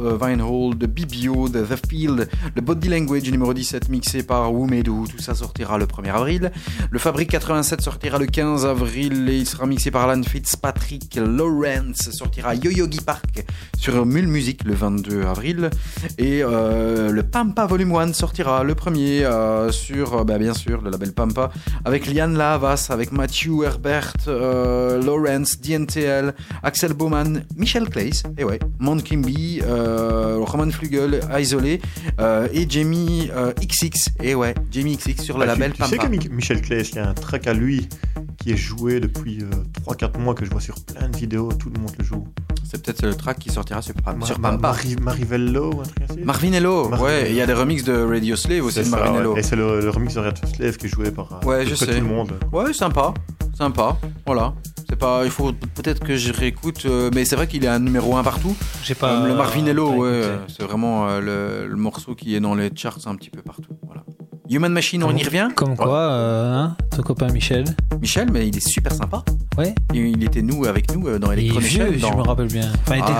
euh, Vinehall, de Bibio, de The Field, le Body Language numéro 17 mixé par Wumedu. Tout ça sortira le 1er avril. Le Fabric 87 sortira le 15 avril et il sera mixé par Alan Fitzpatrick. Lawrence sortira Yo-Yogi Park sur Mule Music le 22 avril. Et euh, le Pampa Volume 1 sortira le 1er euh, sur, euh, bah, bien sûr, le label Pampa avec Liane Lavas, avec Matthew Herbert, euh, Lawrence, DNTL, Axel Bowman, Michel Clays, et ouais, Monkimby, euh, Roman Flugel, Isolé, euh, et Jamie euh, XX, et ouais, Jamie XX sur le Ah, tu- label tu, sais que Mi- Michel Claes, il y a un track à lui qui est joué depuis 3-4 mois que je vois sur plein de vidéos, tout le monde le joue. C'est peut-être le track qui sortira sur. Mari- Marivello ou un truc ainsi Marvinello, Marvinello. ouais, il y a des remixes de Radio Slave aussi de ça, Marvinello. ouais. Et c'est le, le remix de Red Slave qui est joué par euh, Ouais, je sais. tout le monde. Ouais, sympa, sympa, voilà. C'est pas, il faut peut-être que je réécoute, euh, mais c'est vrai qu'il est un numéro 1 partout. J'ai pas. Comme le Marvinello, ouais, euh, c'est vraiment euh, le, le morceau qui est dans les charts un petit peu partout. Voilà. Human Machine, on y revient? Comme quoi, euh, hein, ton copain Michel. Michel, mais il est super sympa. Ouais. Il, il était nous avec nous euh, dans Il est vieux, je me rappelle bien. Enfin, il était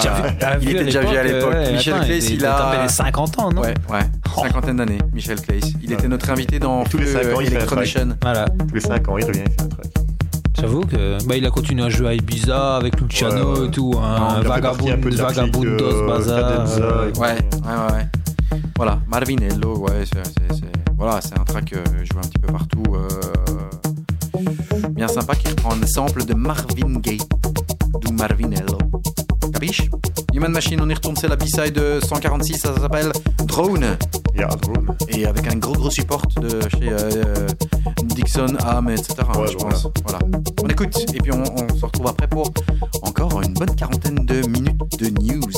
Ah, déjà vu. il vieux était déjà vu à l'époque. ouais, Michel attends, Claes, il, il a tapé les 50 ans, non? Ouais, ouais. Oh. Cinquantaine d'années, Michel Claes. Il était notre invité dans tous les Feu cinq ans, il fait un. Voilà. Tous les 5 ans, il revient, il fait un track. J'avoue que bah, il a continué à jouer à Ibiza avec Luciano Ouais, ouais. et tout. Hein, il a fait partie un peu Vagabond, de la clique, Vagabundos, euh, Bazar. Cadenza euh, et tout. Ouais, ouais, ouais. ouais. Voilà, Marvinello, ouais, c'est, voilà, c'est un track que je vois un petit peu partout. euh, bien sympa qui reprend un sample de Marvin Gaye, d'où Marvinello. Capiche? Human Machine, on y retourne, c'est la B-side de 146, ça s'appelle Drone. Il y a Drone. Et avec un gros gros support de chez euh, Dixon, Ham, etc. Ouais, je voilà. pense. Voilà. On écoute, et puis on, on se retrouve après pour encore une bonne quarantaine de minutes de news.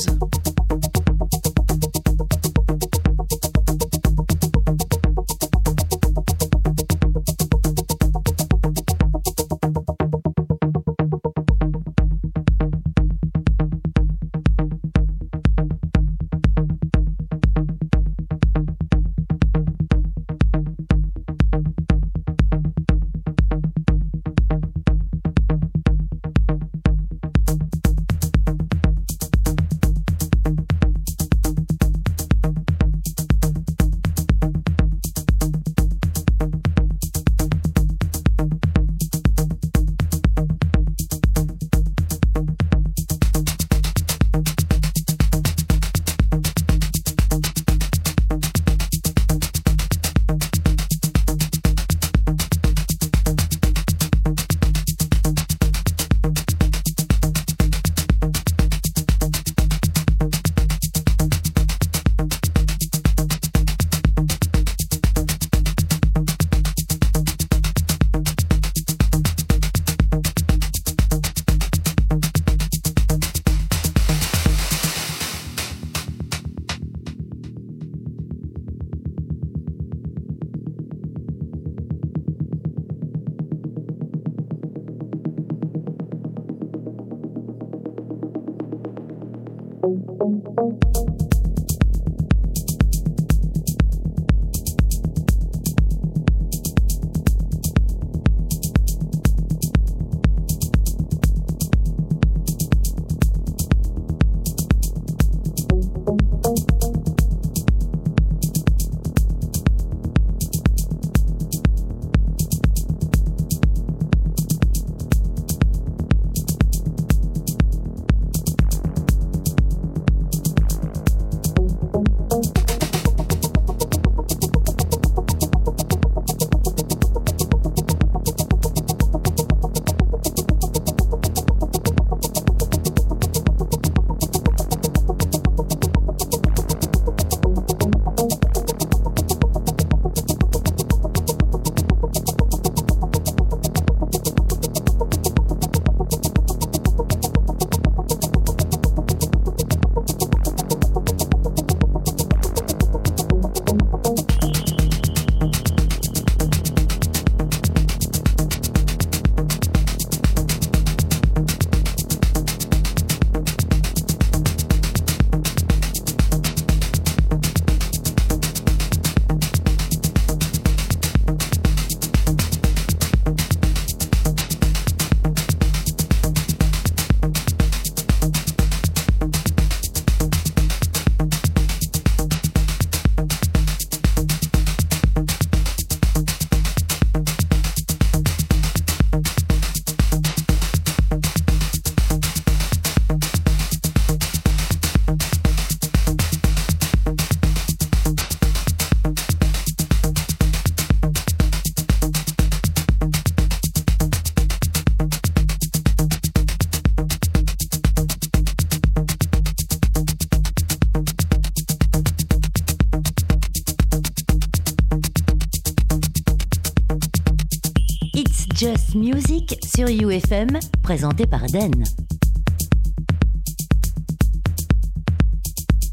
UFM, présenté par Den.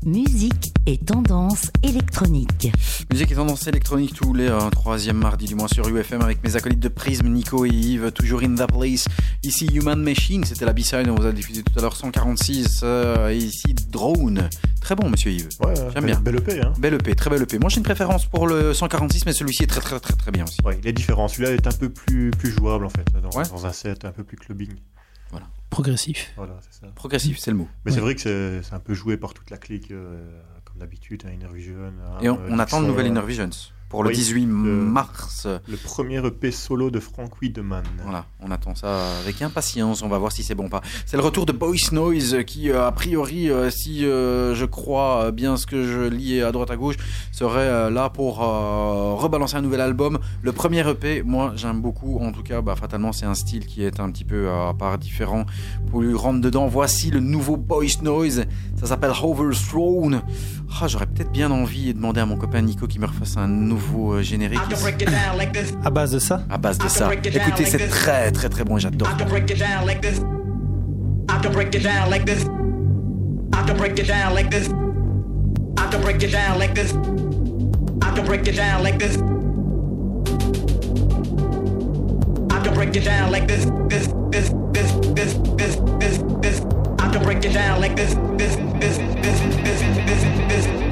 Musique et tendance électronique. Musique et tendance électronique tous les euh, troisième mardi du mois sur UFM avec mes acolytes de Prisme, Nico et Yves, toujours in the place. Ici Human Machine, c'était la B-side, on vous a diffusé tout à l'heure 146. euh, et ici Drone. Très bon, monsieur Yves. Ouais, J'aime belle- bien. Belle EP, hein. Belle EP, très belle EP. Moi j'ai une préférence pour le 146, mais celui-ci est très très très très bien aussi. Ouais, il est différent. Celui-là est un peu plus, plus jouable en fait, dans, Ouais. dans un set un peu plus clubbing. Progressif. Voilà, c'est ça. Progressif, c'est le mot. Mais c'est vrai que c'est un peu joué par toute la clique, euh, comme d'habitude, hein, Inner Vision. hein, Et on, euh, on attend le Dixon, nouvel euh, Inner Visions pour le Oui, 18 le- mars. Le premier EP solo de Frank Wiedemann. Voilà, on attend ça avec impatience, on va voir si c'est bon ou pas. C'est le retour de Boys Noise qui, euh, a priori, euh, si euh, je crois euh, bien ce que je lis à droite à gauche, serait euh, là pour euh, rebalancer un nouvel album. Le premier EP, moi j'aime beaucoup, en tout cas, bah, fatalement c'est un style qui est un petit peu euh, à part différent. Pour lui rentrer dedans, voici le nouveau Boys Noise, ça s'appelle Hover's Throne. Ah, j'aurais peut-être bien envie de demander à mon copain Nico qui me refasse un nouveau euh, générique. Like à base de ça À base de ça. Écoutez, c'est très très très bon et j'adore. Break it down like this. This, this, this, this, this, this, this.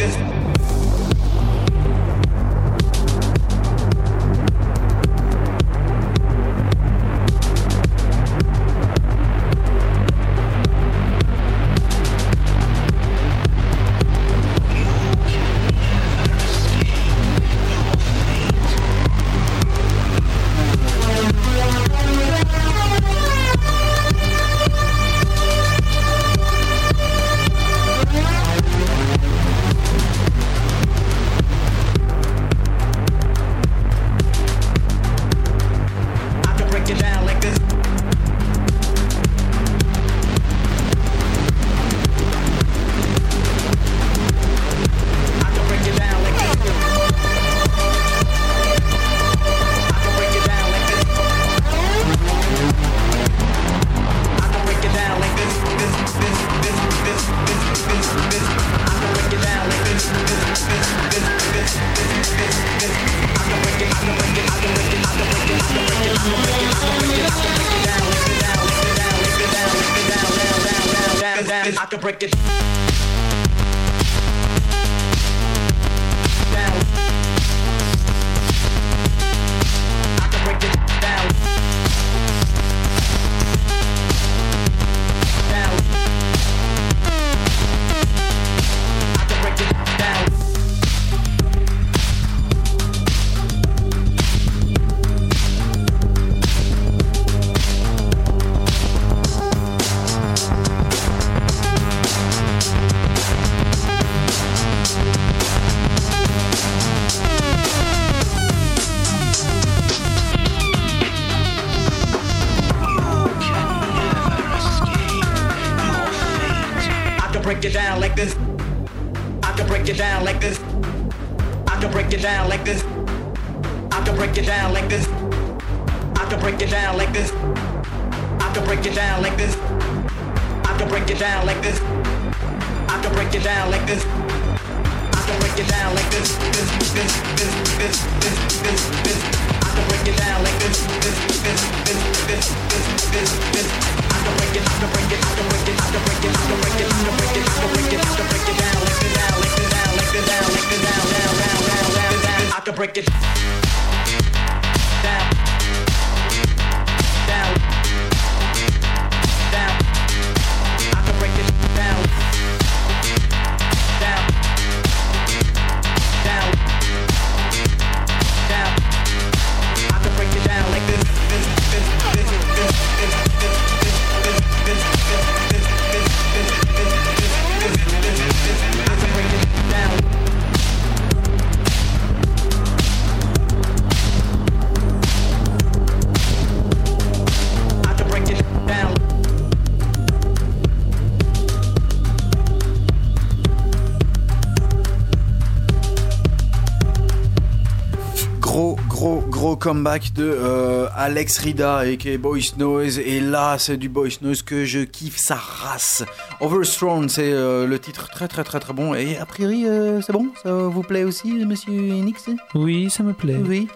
Comeback de euh, Alex Rida et qui est Boys Noise. Et là, c'est du Boys Noise que je kiffe sa race. Overthrown, c'est euh, le titre très très très très bon. Et a priori, euh, c'est bon? Ça vous plaît aussi, monsieur Nix Oui, ça me plaît. Oui.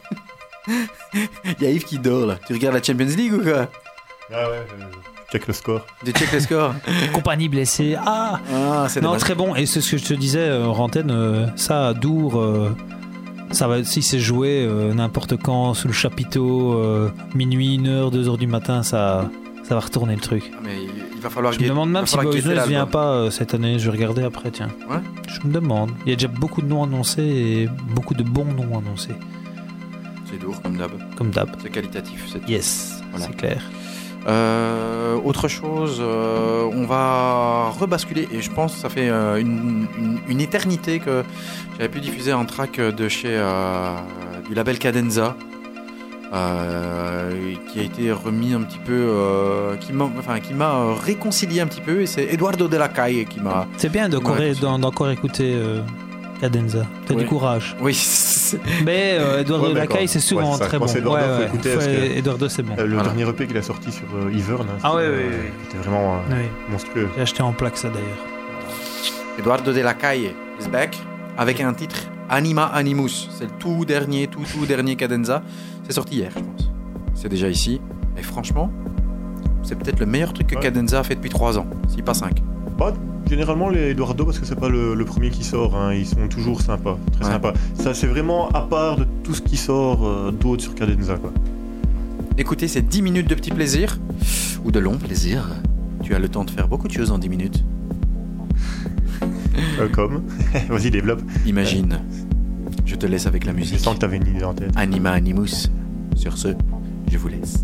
Il y a Yves qui dort là. Tu regardes la Champions League ou quoi? Ah ouais, check le score. Tu check les scores Compagnie blessée. Ah Ah, Non, dommage. très bon. Et c'est ce que je te disais, euh, ça, Dour, euh, ça va, si c'est joué euh, n'importe quand, sous le chapiteau, euh, minuit, 1h, 2h du matin, ça, ça va retourner le truc. Ah, Mais il va falloir Je me demande même si Boys Noise vient pas euh, cette année. Je vais regarder après, tiens. Ouais. Je me demande. Il y a déjà beaucoup de noms annoncés et beaucoup de bons noms annoncés, C'est lourd comme d'hab. comme d'hab. C'est qualitatif. Yes, Voilà. c'est clair. Euh, autre chose, euh, on va rebasculer et je pense que ça fait euh, une, une- une éternité que j'avais pu diffuser un track de chez du label Cadenza. qui a été remis un petit peu, qui m'a, enfin, réconcilié un petit peu, et c'est Eduardo de la Caille qui m'a. C'est bien d'encore d'encore écouter Cadenza. T'as Oui. du courage. Oui, c'est- Mais euh, Eduardo Ouais, de la d'accord. Caille, c'est souvent Ouais, très bon. c'est Eduardo, faut écouter, parce faut- que- Eduardo, c'est bon. Euh, le Voilà. dernier EP qu'il a sorti sur euh, Ivern, hein, Ah ouais, c'était, ouais, euh, ouais, ouais. c'était vraiment euh, Oui. monstrueux. J'ai acheté en plaque ça d'ailleurs. Eduardo de la Caille is back avec un titre Anima Animus. C'est le tout dernier, tout tout dernier Cadenza. C'est sorti hier, je pense. C'est déjà ici. Et franchement, c'est peut-être le meilleur truc que Ouais. Cadenza a fait depuis 3 ans, si pas 5. Bah, généralement, les Eduardo, parce que c'est pas le, le premier qui sort, hein, ils sont toujours sympas, très Ouais. sympas. Ça, c'est vraiment à part de tout ce qui sort euh, d'autre sur Cadenza, quoi. Écoutez, c'est 10 minutes de petit plaisir, ou de long plaisir. Tu as le temps de faire beaucoup de choses en 10 minutes. Euh, comme. Vas-y, développe. Imagine. Je te laisse avec la Je musique. sens que t'avais une idée en tête. Anima Animus. Sur ce, je vous laisse.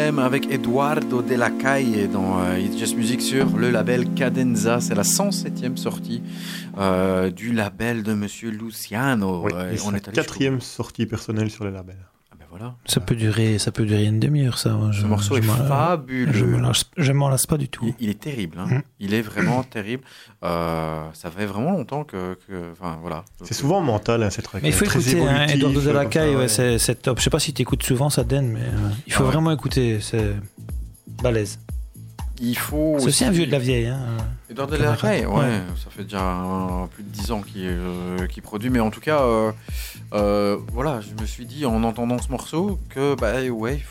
Avec Eduardo de la Caille dans euh, It's Just Music sur le label Cadenza. C'est la 107e sortie euh, du label de Monsieur Luciano. Oui, et on est quatrième sortie personnelle sur le label. Ah ben voilà. Ça peut durer, ça peut durer une demi-heure, ça. Ce Je- morceau je est m'en- fabuleux. Je m'en lasse, je m'en lasse pas du tout. Il, il est terrible, hein. Mhm. Il est vraiment terrible. Euh, ça fait vraiment longtemps que, que- enfin voilà. C'est souvent mental, hein, cette. Mais il faut écouter, hein, Eduardo de la comme Caille, ouais, c'est top. Je sais pas si tu écoutes souvent ça, Den, mais euh, il faut Ah ouais. vraiment écouter, c'est balèze. Il faut. C'est aussi un vieux de la vieille. Hein. Edouard de la Caille, ouais, Ouais. ça fait déjà euh, plus de 10 ans qu'il euh, produit, mais en tout cas, euh, euh, voilà, je me suis dit en entendant ce morceau que, bah ouais,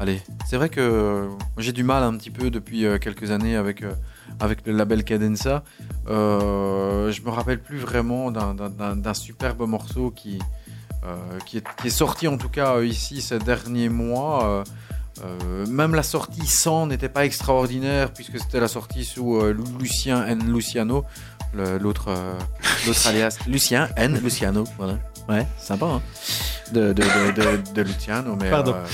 allez, c'est vrai que euh, j'ai du mal un petit peu depuis euh, quelques années avec, euh, avec le label Cadenza. Euh, je me rappelle plus vraiment d'un- superbe morceau qui, euh, qui, est, qui est sorti en tout cas ici ces derniers mois. euh, même la sortie sans n'était pas extraordinaire puisque c'était la sortie sous Lu- Lucien N. Luciano, l'autre alias Lucien N. Luciano. Voilà. Ouais, sympa. Hein de, de, de, de- de Luciano. Mais, Pardon. voilà.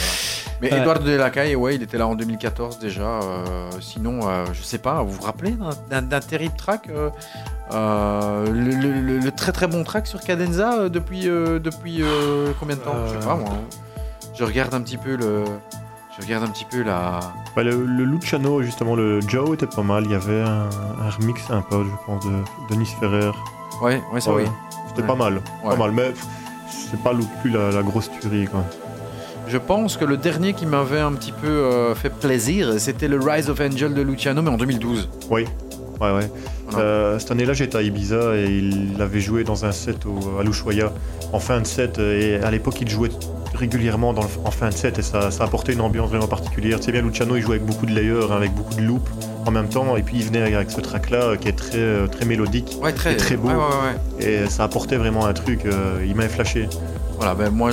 Mais Ouais. Eduardo de la Caille, ouais, il était là en 2014 déjà. euh, sinon, euh, je sais pas, vous vous rappelez d'un- terrible track euh, le, le- le- le très très bon track sur Cadenza depuis, depuis combien de temps? Je sais pas moi. hein. Je regarde un petit peu le. Je regarde un petit peu la. Bah, le, Luciano, justement, le Joe était pas mal. Il y avait un, un remix sympa, je pense, de Denis Ferrer. Ouais, ouais, ça Ouais, oui. C'était Ouais. pas mal. Pas mal, mais c'est pas non plus la, la grosse tuerie, quoi. Je pense que le dernier qui m'avait un petit peu euh, fait plaisir, c'était le Rise of Angel de Luciano, mais en 2012. Oui, ouais, ouais. Euh, cette année-là, j'étais à Ibiza et il avait joué dans un set au, à l'Ushuaïa en fin de set. Et à l'époque, il jouait régulièrement dans le- en fin de set et ça, ça apportait une ambiance vraiment particulière. Tu sais bien, Luciano, il jouait avec beaucoup de layers, hein, avec beaucoup de loops en même temps. Et puis, il venait avec ce track-là euh, qui est très, très mélodique. Ouais, très, Et très beau. Ouais, ouais, ouais. Et ça apportait vraiment un truc. euh, il m'avait flashé. Voilà, ben moi,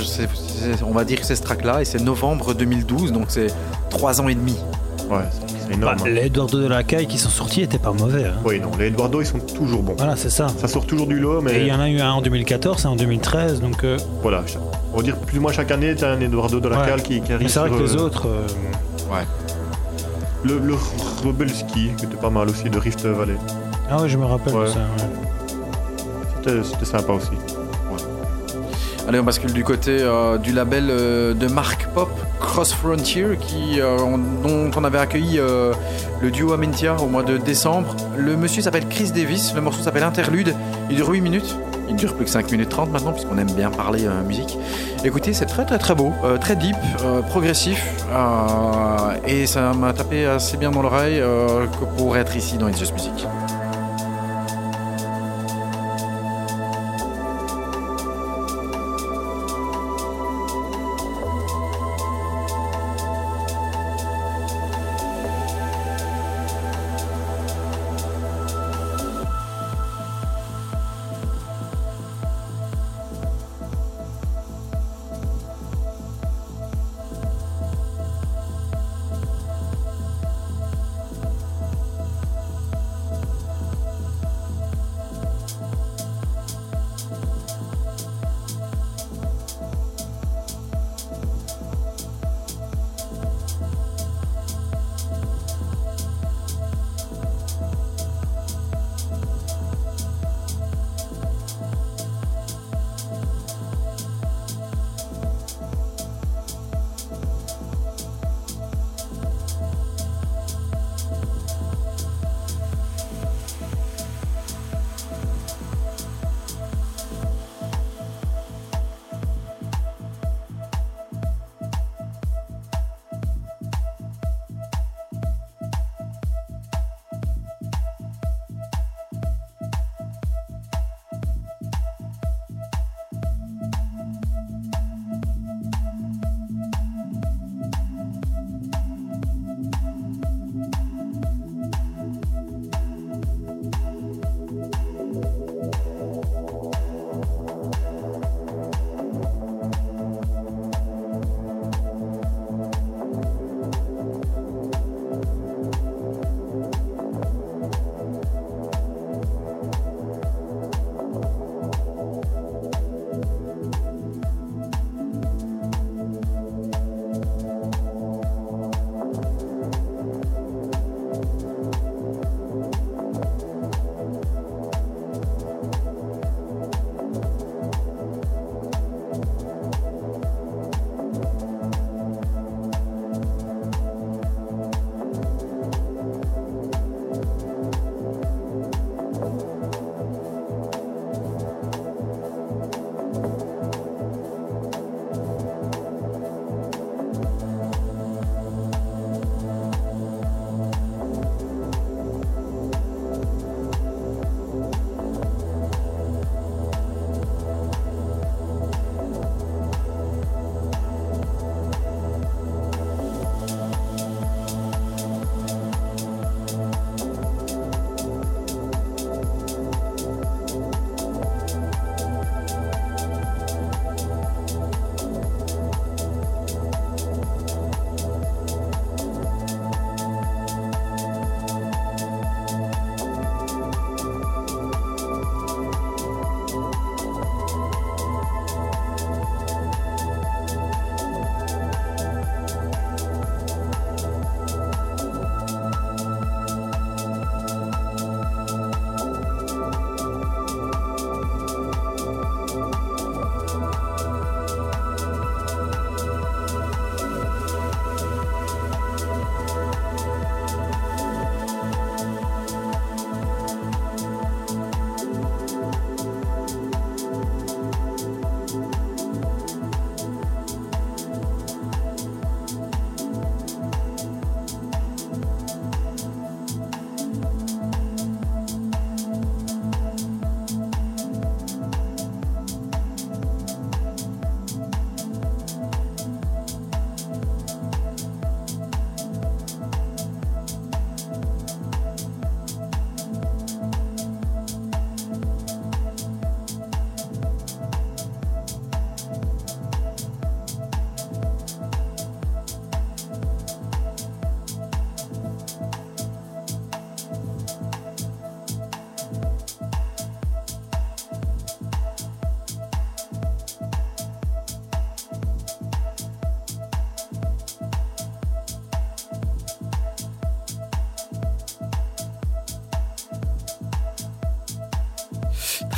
on va dire que c'est ce track-là, et c'est novembre 2012, donc c'est trois ans et demi. Ouais, c'est- c'est Bah, énorme. hein. les Eduardo de la Caille qui sont sortis étaient pas mauvais. hein. Oui, non, les Eduardo, ils sont toujours bons. Voilà, c'est ça. Ça sort toujours du lot, mais Et il y en a eu un en 2014 et un en 2013, donc. euh, voilà. On va dire plus ou moins chaque année, tu as un Eduardo de la Ouais. Calle qui, qui arrive mais c'est vrai que les euh, autres. euh, Le, le Rebelski, qui était pas mal aussi, de Rift Valley. Ah ouais, je me rappelle Ouais. de ça. ouais. C'était sympa aussi. Allez, on bascule du côté euh, du label euh, de Mark Pop, Cross Frontier, qui, euh, on- dont on avait accueilli euh, le duo Amintia au mois de décembre. Le monsieur s'appelle Chris Davis, le morceau s'appelle Interlude, il dure 8 minutes. Il dure plus que 5 minutes 30 maintenant, puisqu'on aime bien parler euh, musique. Écoutez, c'est très très très beau, euh, très deep, euh, progressif, euh, et ça m'a tapé assez bien dans l'oreille euh, que pour être ici dans It's Music.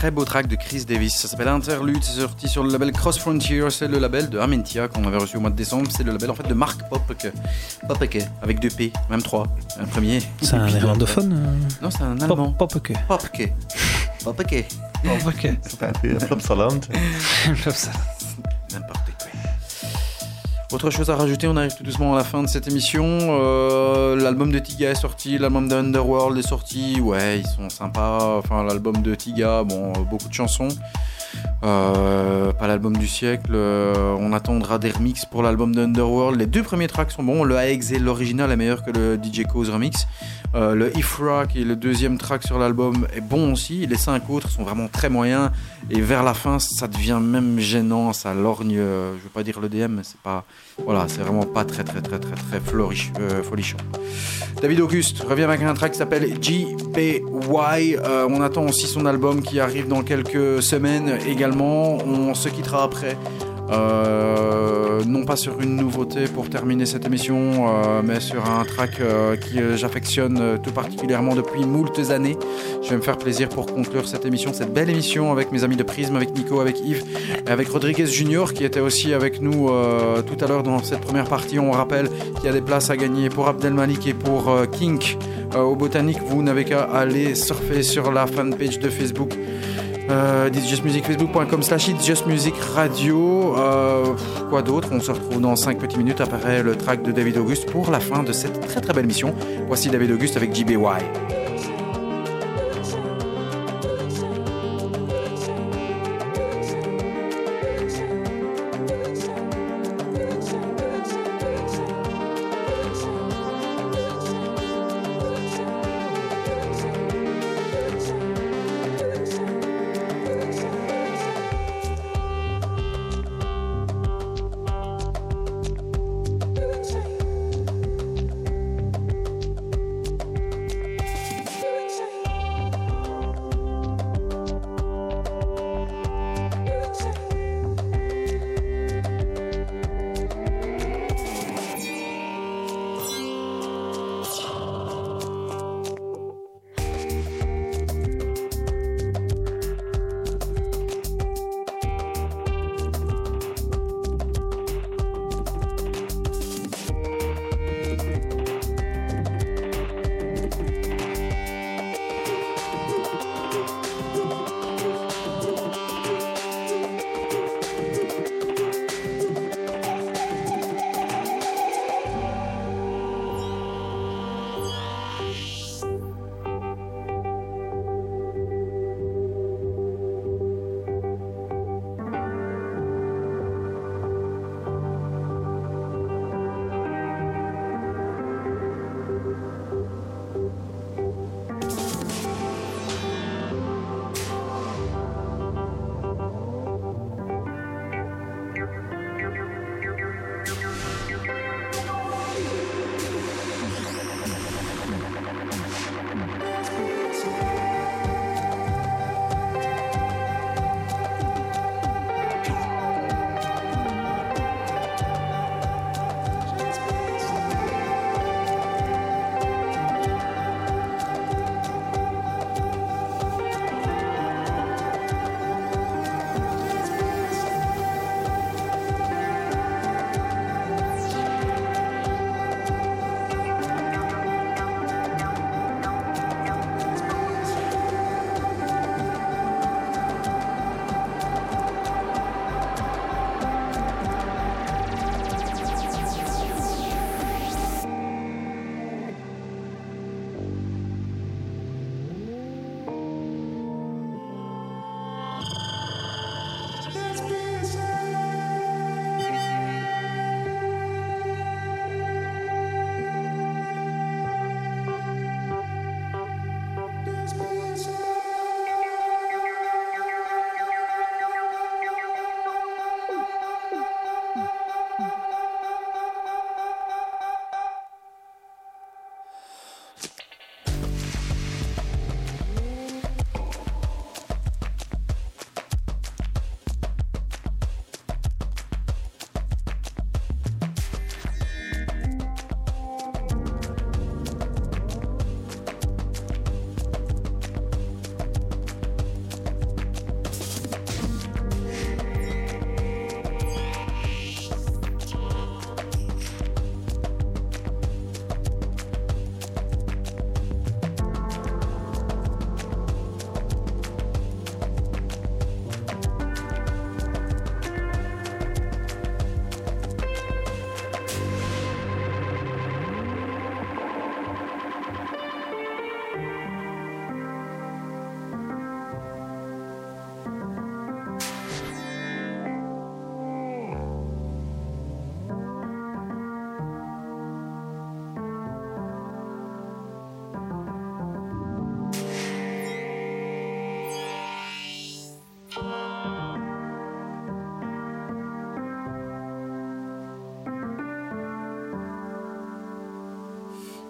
Très beau track de Chris Davis. Ça s'appelle Interlude. C'est sorti sur le label Cross Frontier. C'est le label de Amentia qu'on avait reçu au mois de décembre. C'est le label en fait de Mark Popke. Popke, avec deux P, même trois. Un premier. C'est un néerlandophone Non, c'est un allemand. Popke. Popke. Popke. Popke. Flopsaland. N'importe quoi. Autre chose à rajouter, on arrive tout doucement à la fin de cette émission. Euh, l'album de Tiga est sorti, l'album de Underworld est sorti. Ouais, ils sont sympas. Enfin, l'album de Tiga, bon, euh, beaucoup de chansons. Euh, pas l'album du siècle. Euh, on attendra des remixes pour l'album de Underworld. Les deux premiers tracks sont bons. Le AX et l'original est meilleur que le DJ Cause remix. Euh, le Ifra, qui est le deuxième track sur l'album, est bon aussi. Les cinq autres sont vraiment très moyens. Et vers la fin, ça devient même gênant. Ça lorgne. je veux pas dire le DM, mais c'est pas. Voilà, c'est vraiment pas très très très très très floriche, euh, folichon. David Auguste revient avec un track qui s'appelle JPY. Euh, on attend aussi son album qui arrive dans quelques semaines également. On se quittera après. Euh, non pas sur une nouveauté pour terminer cette émission, euh, mais sur un track euh, qui euh, j'affectionne tout particulièrement depuis moultes années. Je vais me faire plaisir pour conclure cette émission, cette belle émission avec mes amis de Prisme, avec Nico, avec Yves, et avec Rodriguez Junior qui était aussi avec nous tout à l'heure dans cette première partie. On rappelle qu'il y a des places à gagner pour Abdelmalik et pour Kink au Botanique. Vous n'avez qu'à aller surfer sur la fanpage de Facebook. Euh, It's Just Music, facebook.com slash It's Just Music Radio. Euh, quoi d'autre? On se retrouve dans 5 petites minutes après le track de David Auguste pour la fin de cette très très belle mission. Voici David Auguste avec JBY.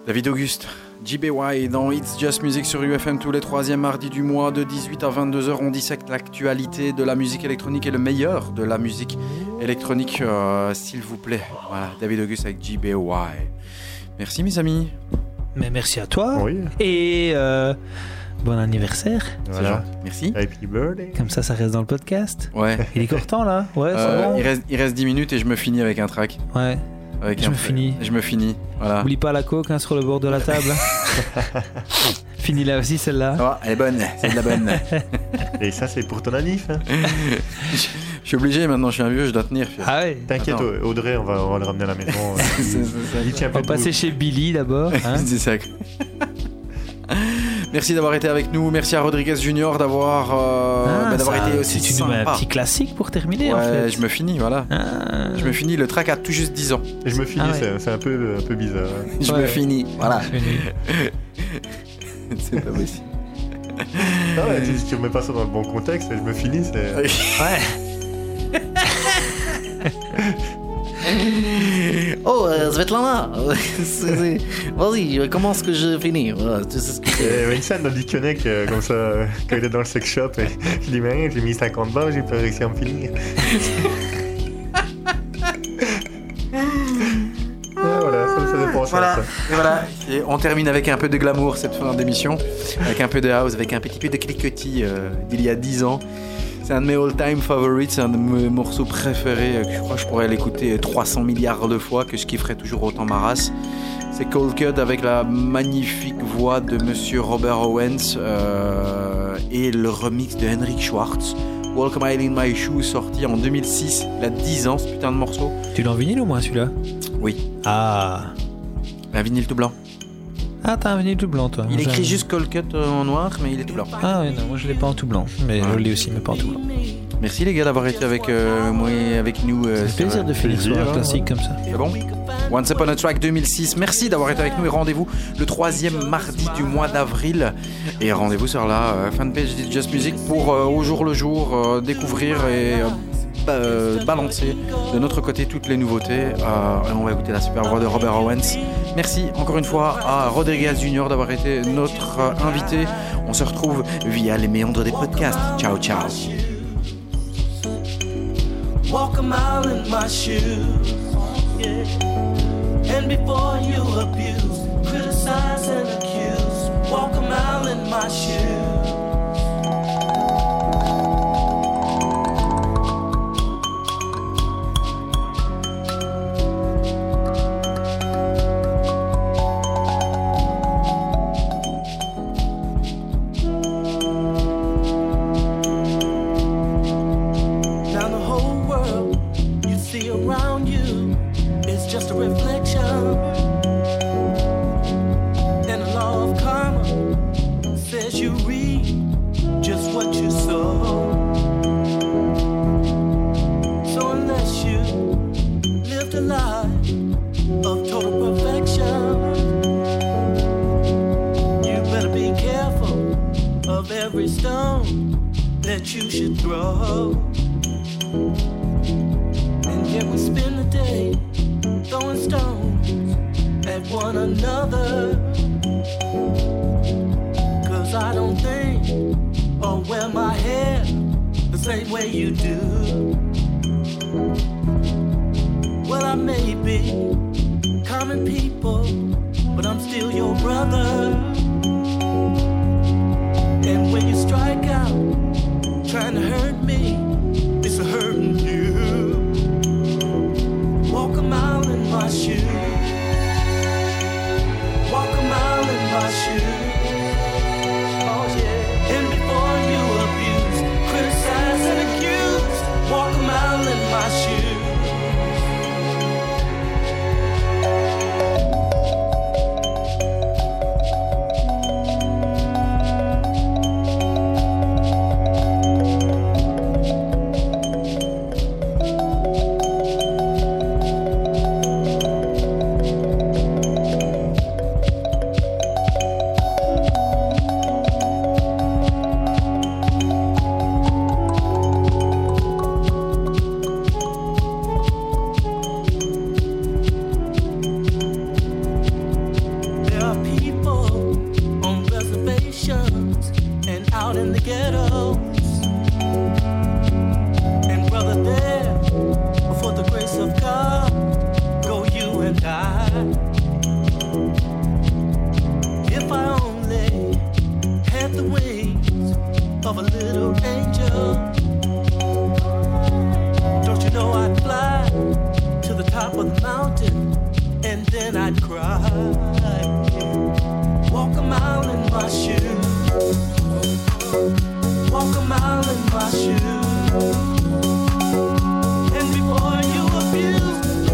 David Auguste, JBY dans It's Just Music sur UFM tous les troisièmes mardis du mois de 18 à 22h. On dissecte l'actualité de la musique électronique et le meilleur de la musique électronique, euh, s'il vous plaît. Voilà, David Auguste avec JBY. Merci mes amis. Mais merci à toi. Oui, Et euh, bon anniversaire. voilà. Merci. Happy birthday. Comme ça, ça reste dans le podcast. Ouais. Il est content là Ouais, Euh, bon. il, reste, il reste 10 minutes et je me finis avec un track. Ouais. Avec Je un me finis. Je me finis. Voilà. Oublie pas la coke hein, sur le bord de la table. Fini là aussi celle-là. Ah, elle est bonne, c'est de la bonne. Et ça, c'est pour ton anif. Hein. je suis obligé maintenant, je suis un vieux, je dois tenir. Ah ouais. T'inquiète, Attends. Audrey, on va, on va le ramener à la maison. C'est- c'est ça. Il tient On va passer chez Billy d'abord. hein. C'est ça. Merci d'avoir été avec nous. Merci à Rodriguez Junior d'avoir euh, Ah, bah, d'avoir ça, été aussi C'est un petit classique pour terminer en Ouais, fait. je me finis, voilà. Ah. Je me finis. Le track a tout juste 10 ans. Et je me finis, Ah ouais. c'est- un peu, un peu bizarre. Je Ouais. me finis, voilà. C'est pas possible. Ah ouais, si tu remets pas ça dans le bon contexte, je me finis, c'est. Ouais. Oh, euh, Svetlana, vas-y, comment est-ce que je finis Voilà, tu sais ce que Il y avait une scène dans Disconnect, euh, comme ça, euh, quand il est dans le sex shop, et je dis, mais j'ai mis 50 balles, j'ai pas réussi à me finir. Et voilà. Et on termine avec un peu de glamour cette fin d'émission, avec un peu de house, avec un petit peu de cliquetis euh, d'il y a 10 ans. C'est un de mes all-time favorites, c'est un de mes morceaux préférés. euh, Je crois que je pourrais l'écouter 300 milliards de fois, que je kifferais toujours autant ma race. C'est Cold Cut avec la magnifique voix de Monsieur Robert Owens euh, et le remix de Henrik Schwartz. Mile in My Shoes, sorti en 2006. Il a 10 ans ce putain de morceau. Tu l'as en vinyle au moins celui-là? Oui, Ah. Un vinyle tout blanc. Ah, t'as un vinyle tout blanc toi. Il écrit juste Cold Cut euh, en noir, mais il est tout blanc. Ah ouais, non, moi je l'ai pas en tout blanc. Mais je l'ai aussi, mais pas en tout blanc. Merci les gars d'avoir été avec euh, moi et avec nous. euh, C'est plaisir euh, de finir sur un classique comme ça. C'est bon? Once Upon a Track 2006. Merci d'avoir été avec nous et rendez-vous le troisième mardi du mois d'avril. Et rendez-vous sur la euh, fanpage de Just Music pour au jour le jour découvrir et ba- balancer de notre côté toutes les nouveautés. Et on va écouter la super voix de Robert Owens. Merci encore une fois à Rodriguez Junior d'avoir été notre euh, invité. On se retrouve via les méandres des podcasts. Ciao, ciao.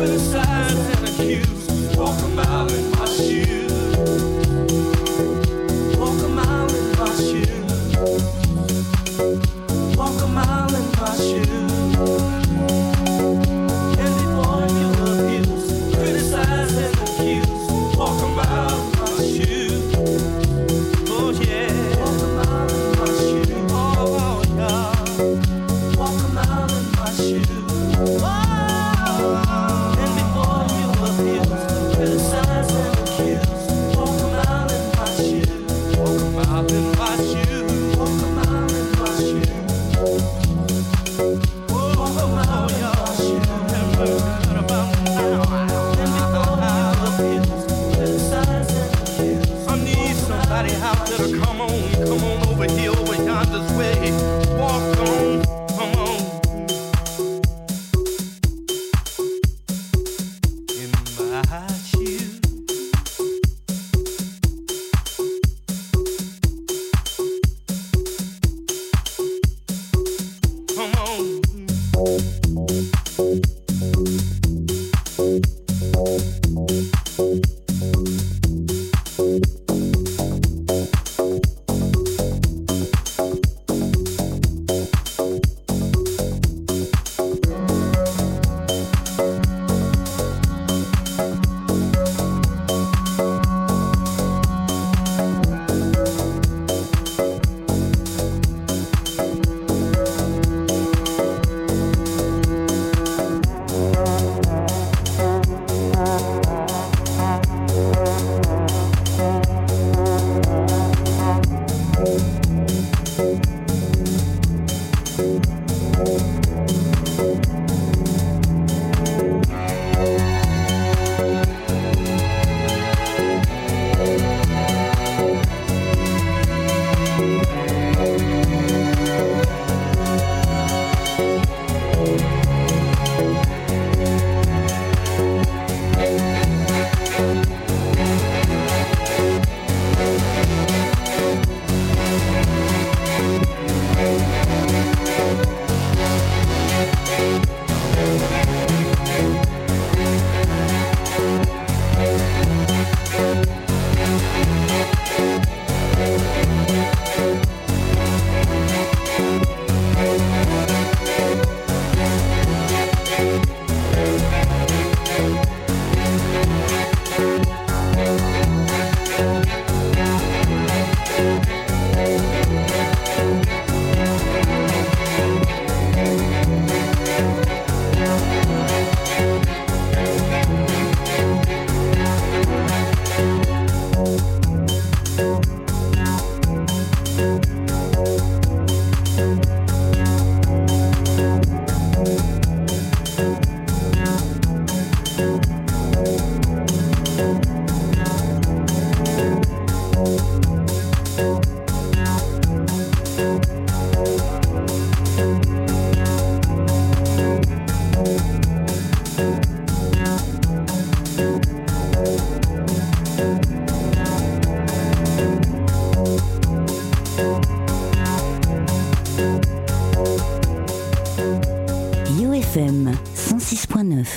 Abuse, criticize